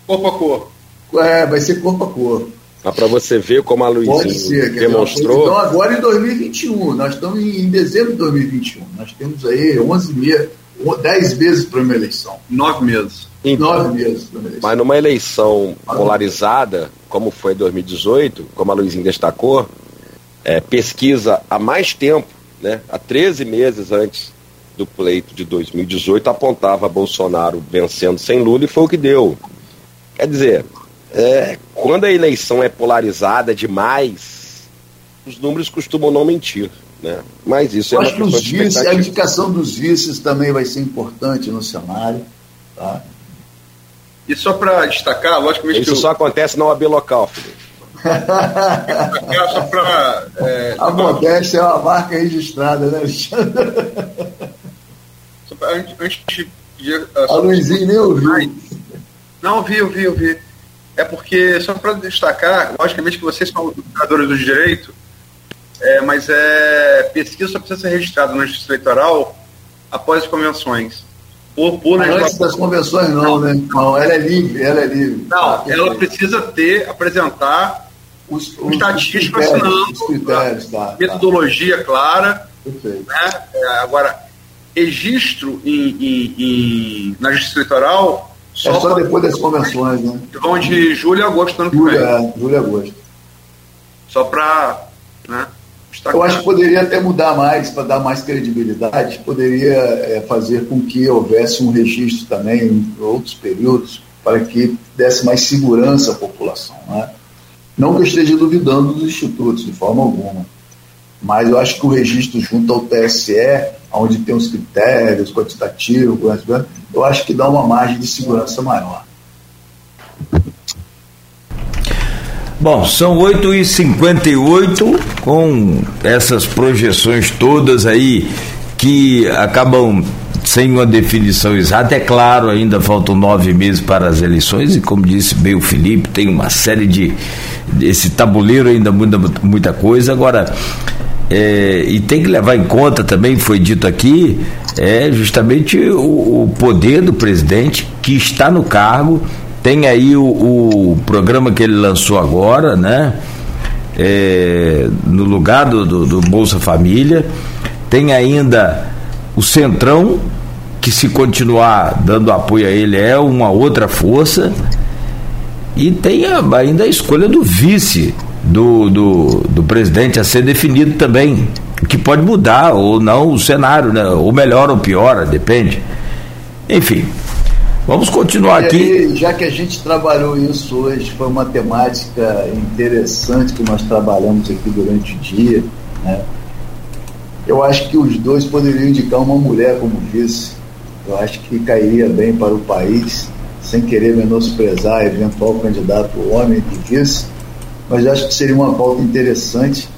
Corpo a cor. É, vai ser corpo a cor. Mas para você ver como a Luizinha demonstrou. Então, agora em 2021, nós estamos em dezembro de 2021. Nós temos aí 11 meses, 10 meses para uma eleição. 9 meses. Então, 9 meses para uma eleição. Mas numa eleição polarizada, como foi em 2018, como a Luizinha destacou, é, pesquisa há mais tempo, né, há 13 meses antes do pleito de 2018 apontava Bolsonaro vencendo sem Lula e foi o que deu. Quer dizer, é, quando a eleição é polarizada demais, os números costumam não mentir. Né? Mas isso Eu é acho que os vices, a indicação dos vices também vai ser importante no cenário. Tá? E só para destacar, logicamente. Isso só acontece na OAB local, Felipe. Pra, é, a modéstia é uma marca registrada, né, Alexandre? antes de. a Luizinho nem ouviu. Não, ouvi, ouvi, ouvi. É porque, só para destacar, logicamente que vocês são jogadores do direito, é, mas é, pesquisa só precisa ser registrada na Justiça Eleitoral após as convenções. Por, por Antes das convenções não, não, né? Não, ela é livre, ela é livre. Não, ah, ela precisa ter, apresentar os, os estatísticos assinando critérios, tá, metodologia tá. clara. Né? É, agora, registro em, em, em, na Justiça Eleitoral só, é só depois das convenções, né? Vão de julho a agosto ano que vem. É, julho a agosto. Só para. Né, Eu acho que poderia até mudar mais, para dar mais credibilidade, poderia é, fazer com que houvesse um registro também em outros períodos, para que desse mais segurança à população. Né? Não que eu esteja duvidando dos institutos, de forma alguma mas eu acho que o registro junto ao TSE, onde tem os critérios quantitativos, eu acho que dá uma margem de segurança maior. Bom, são 8h58 com essas projeções todas aí que acabam sem uma definição exata. É claro, ainda faltam nove meses para as eleições e, como disse bem o Felipe, tem uma série de. Esse tabuleiro ainda muda muita coisa. Agora, é, e tem que levar em conta também, foi dito aqui, é justamente o, o poder do presidente que está no cargo. Tem aí o, o programa que ele lançou agora, né? É, no lugar do, do, do Bolsa Família. Tem ainda o Centrão, que se continuar dando apoio a ele é uma outra força. E tem ainda a escolha do vice do, do, do presidente a ser definido também, que pode mudar ou não o cenário, né? ou melhor ou pior, depende. Enfim, Vamos continuar aqui. já que a gente trabalhou isso hoje, foi uma temática interessante que nós trabalhamos aqui durante o dia. Né? Eu acho que os dois poderiam indicar uma mulher como vice. Eu acho que cairia bem para o país, sem querer menosprezar eventual candidato homem de vice, mas acho que seria uma pauta interessante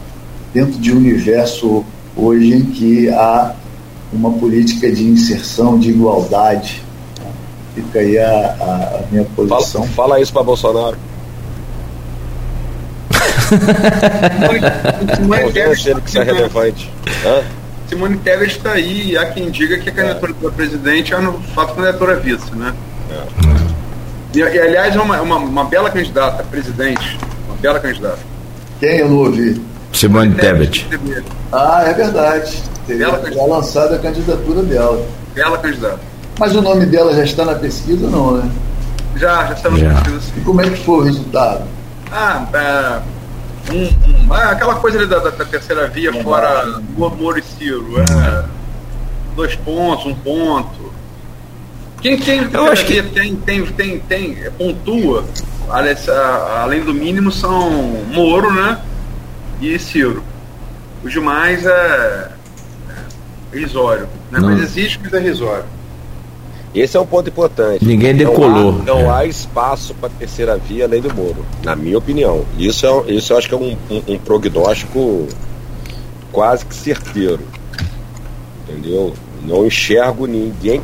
dentro de um universo hoje em que há uma política de inserção, de igualdade. Fica aí a, a minha posição. Fala, fala isso para Bolsonaro. Simone Tebet que isso é relevante. Simone Tebet está aí, e há quem diga que a candidatura para presidente é no fato candidatura vice, né? É. E, e, aliás, é uma, uma, uma, bela candidata, presidente. Uma bela candidata. Quem eu não ouvi? Simone Tebet. Ah, é verdade. Teria lançado a candidatura dela. Bela candidata. Mas o nome dela já está na pesquisa, não, né? Já, já está na já. pesquisa. Sim. E como é que foi o resultado? Ah, é, um, um, ah, aquela coisa da, da, da terceira via, é fora o Moro e Ciro. É, dois pontos, um ponto. Quem tem Eu acho que tem, tem, tem, tem, pontua, além do mínimo, são Moro, né? E Ciro. Os demais é, é risório. Né? Mas existe, mas é risório. Esse é um ponto importante. Ninguém decolou. Não há, não é. há espaço para terceira via além do Moro, na minha opinião. Isso, é, isso eu acho que é um, um, um prognóstico quase que certeiro. Entendeu? Não enxergo ninguém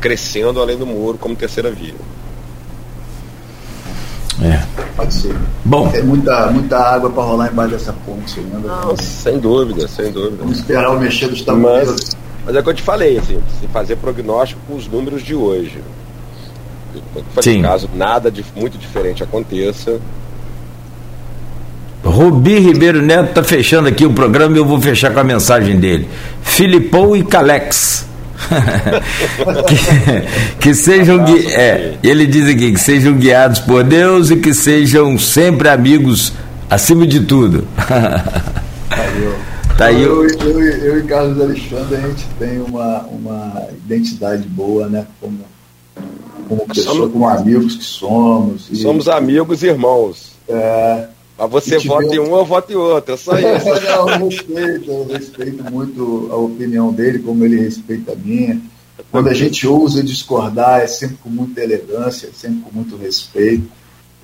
crescendo além do Moro como terceira via. É. Pode ser. Bom. Tem muita, muita água para rolar embaixo dessa ponte, lembra? Não, sem dúvida, sem dúvida. Vamos esperar o mexer dos Unidos. Mas é o que eu te falei, assim, se fazer prognóstico com os números de hoje. Sim. Caso nada de muito diferente aconteça. Rubi Ribeiro Neto está fechando aqui o programa e eu vou fechar com a mensagem dele. Filipão e Calex. que, que, sejam gui, é, ele diz aqui que sejam guiados por Deus e que sejam sempre amigos acima de tudo. Tá. Eu, eu, eu, e Carlos Alexandre, a gente tem uma, uma identidade boa, né? Como, como pessoa, somos, como amigos que somos. E, somos amigos e irmãos. É, Mas você vota em um, eu voto em outro, é só isso. Não, eu respeito, eu respeito muito a opinião dele, como ele respeita a minha. Quando a gente ousa discordar, é sempre com muita elegância, é sempre com muito respeito.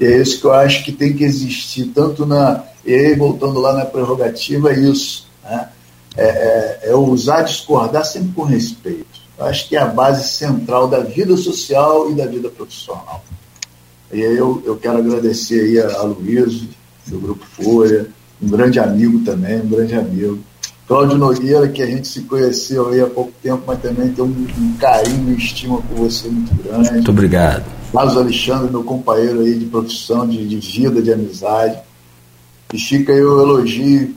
E é isso que eu acho que tem que existir, tanto na. E aí, voltando lá na prerrogativa, é isso né? É, é, é ousar discordar sempre com respeito. Eu acho que é a base central da vida social e da vida profissional. E aí eu, eu quero agradecer aí a, a Luiz, do Grupo Folha, um grande amigo também, um grande amigo. Cláudio Nogueira, que a gente se conheceu aí há pouco tempo, mas também tem um, um carinho e estima por você muito grande. Muito obrigado. Carlos Alexandre, meu companheiro aí de profissão, de, de vida, de amizade. E fica aí o elogio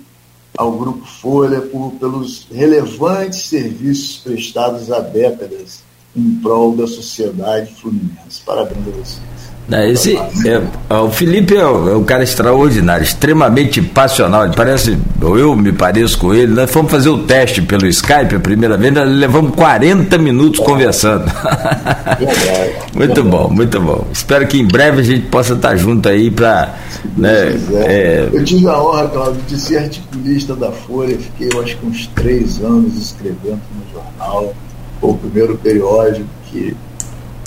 ao Grupo Folha por, pelos relevantes serviços prestados há décadas em prol da sociedade fluminense. Parabéns a vocês. Esse, é, é, o Felipe é, é um cara extraordinário, extremamente passional. Parece, ou eu me pareço com ele. Nós fomos fazer o teste pelo Skype a primeira vez, nós levamos 40 minutos conversando. muito bom, muito bom. Espero que em breve a gente possa estar junto aí para. Né, é... Eu tive a honra, Cláudio, de ser articulista da Folha. Fiquei, eu acho que uns três anos escrevendo no jornal. Foi o primeiro periódico que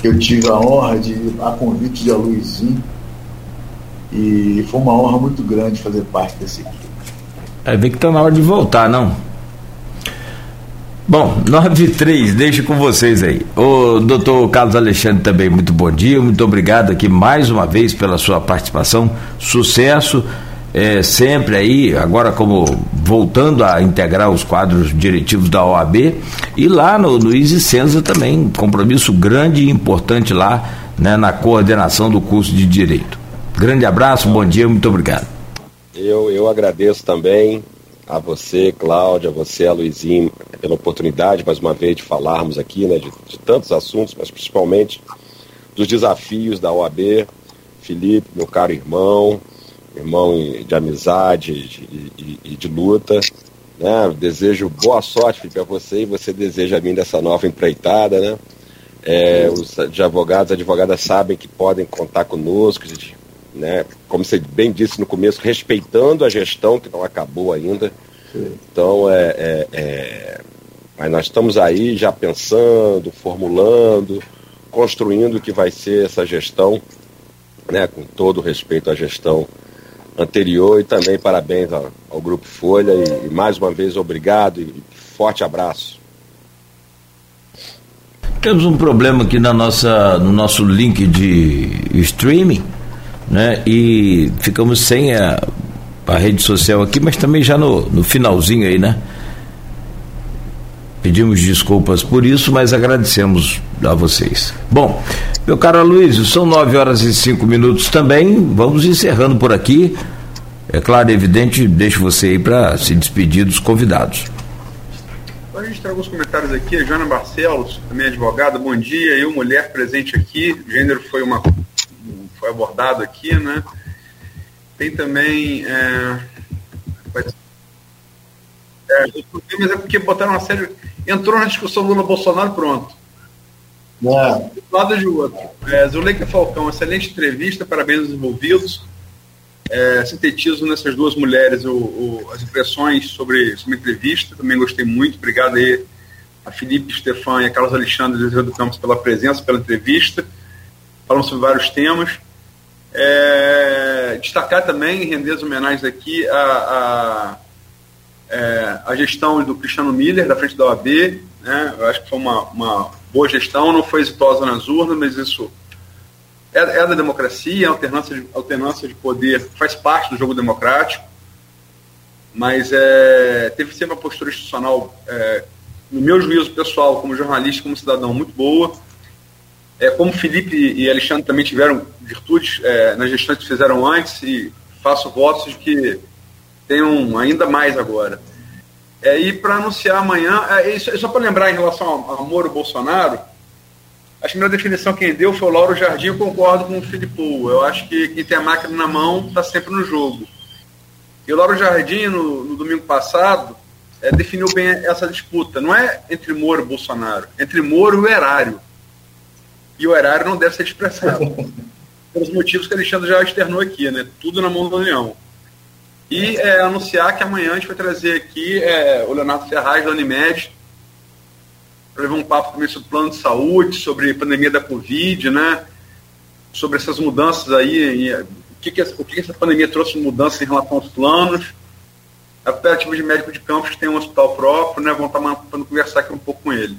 eu tive a honra de, a convite de Aluizinho, e foi uma honra muito grande fazer parte desse equipe. É, vê que está na hora de voltar, não? Bom, 9 e 3, deixo com vocês aí. O doutor Carlos Alexandre também, muito bom dia, muito obrigado aqui mais uma vez pela sua participação, sucesso é, sempre aí, agora como voltando a integrar os quadros diretivos da OAB, e lá no Luiz e Senza também, compromisso grande e importante lá né, na coordenação do curso de Direito. Grande abraço, bom dia, muito obrigado. Eu, eu agradeço também a você, Cláudia, a você, a Luizinho, pela oportunidade, mais uma vez, de falarmos aqui né, de, de tantos assuntos, mas principalmente dos desafios da OAB. Felipe, meu caro irmão, irmão de amizade e de, de, luta. Né? Desejo boa sorte para você e você deseja a mim dessa nova empreitada, né? É, os advogados, advogadas sabem que podem contar conosco, né? Como você bem disse no começo, respeitando a gestão que não acabou ainda. Sim. Então, é, é, é, mas nós estamos aí já pensando, formulando, construindo o que vai ser essa gestão, né? Com todo respeito à gestão anterior e também parabéns ao, ao Grupo Folha e, e, mais uma vez obrigado e forte abraço. Temos um problema aqui na nossa, no nosso link de streaming, né? E ficamos sem a, a rede social aqui, mas também já no, no finalzinho aí, né? Pedimos desculpas por isso, mas agradecemos a vocês. Bom, meu caro Luiz, são nove horas e cinco minutos também. Vamos encerrando por aqui. É claro, evidente, deixo você aí para se despedir dos convidados. A gente tem alguns comentários aqui. A Joana Barcelos, também advogada, bom dia. Eu, mulher presente aqui. O gênero foi, uma, foi abordado aqui, né? Tem também. É, é, é porque botaram uma série entrou na discussão Lula-Bolsonaro, pronto. É. De um lado de outro. É, Zuleika Falcão, excelente entrevista, parabéns aos envolvidos. É, sintetizo nessas duas mulheres o, o, as impressões sobre, sobre a entrevista, também gostei muito, obrigado aí a Felipe Stefan e a Carlos Alexandre de do Campos pela presença, pela entrevista. Falamos sobre vários temas. É, destacar também, render as homenagens aqui, a, a é, a gestão do Cristiano Miller, da frente da OAB, né? eu acho que foi uma, uma boa gestão, não foi exitosa nas urnas, mas isso é, é da democracia, a alternância de, alternância de poder faz parte do jogo democrático, mas é, teve sempre uma postura institucional, é, no meu juízo pessoal, como jornalista, como cidadão, muito boa. É, como Felipe e Alexandre também tiveram virtudes é, nas gestões que fizeram antes, e faço votos de que tem um ainda mais agora. É, e para anunciar amanhã, é, só, só para lembrar em relação ao, ao Moro Bolsonaro, a primeira definição que quem deu foi o Lauro Jardim, eu concordo com o Filippo. Eu acho que quem tem a máquina na mão está sempre no jogo. E o Lauro Jardim, no, no domingo passado, é, definiu bem essa disputa. Não é entre Moro e Bolsonaro, é entre Moro e o erário. E o erário não deve ser expressado. Pelos motivos que Alexandre já externou aqui, né? Tudo na mão da União. E é, anunciar que amanhã a gente vai trazer aqui é, o Leonardo Ferraz da Unimed para levar um papo também sobre o plano de saúde, sobre a pandemia da Covid, né? Sobre essas mudanças aí, e, o, que, que, o que essa pandemia trouxe de mudanças em relação aos planos. A cooperativa de médico de campos tem um hospital próprio, né? Vamos estar para conversar aqui um pouco com ele.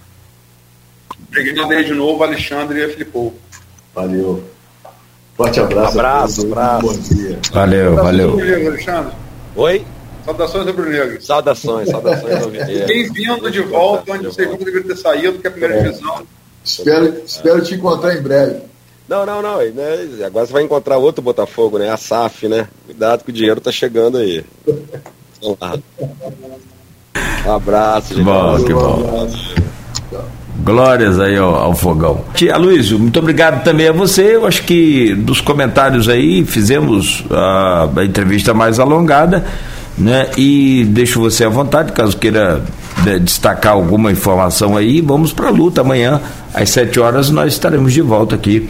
Obrigado aí de novo, Alexandre e Filipou. Valeu. Forte abraço. Abraço, abraço. Bom dia. Valeu, valeu. Alexandre. Oi? Saudações rubro-negro. Saudações, saudações rubro-negro. Bem-vindo de volta, onde o segundo deveria ter saído, que é a primeira é. divisão. Espero, espero te encontrar em breve. Não, não, não. Né? Agora você vai encontrar outro Botafogo, né? A SAF, né? Cuidado que o dinheiro tá chegando aí. Um abraço, gente. Bom, que bom. Glórias aí ao, ao fogão. Tia Luísio, muito obrigado também a você. Eu acho que dos comentários aí fizemos a, a entrevista mais alongada, né? E deixo você à vontade, caso queira né, destacar alguma informação aí. Vamos para a luta amanhã às 7 horas nós estaremos de volta aqui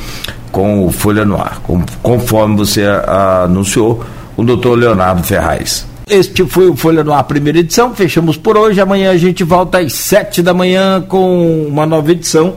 com o Folha no Ar, com, conforme você a, anunciou, o doutor Leonardo Ferraz. Este foi o Folha no Ar, primeira edição. Fechamos por hoje. Amanhã a gente volta às sete da manhã com uma nova edição.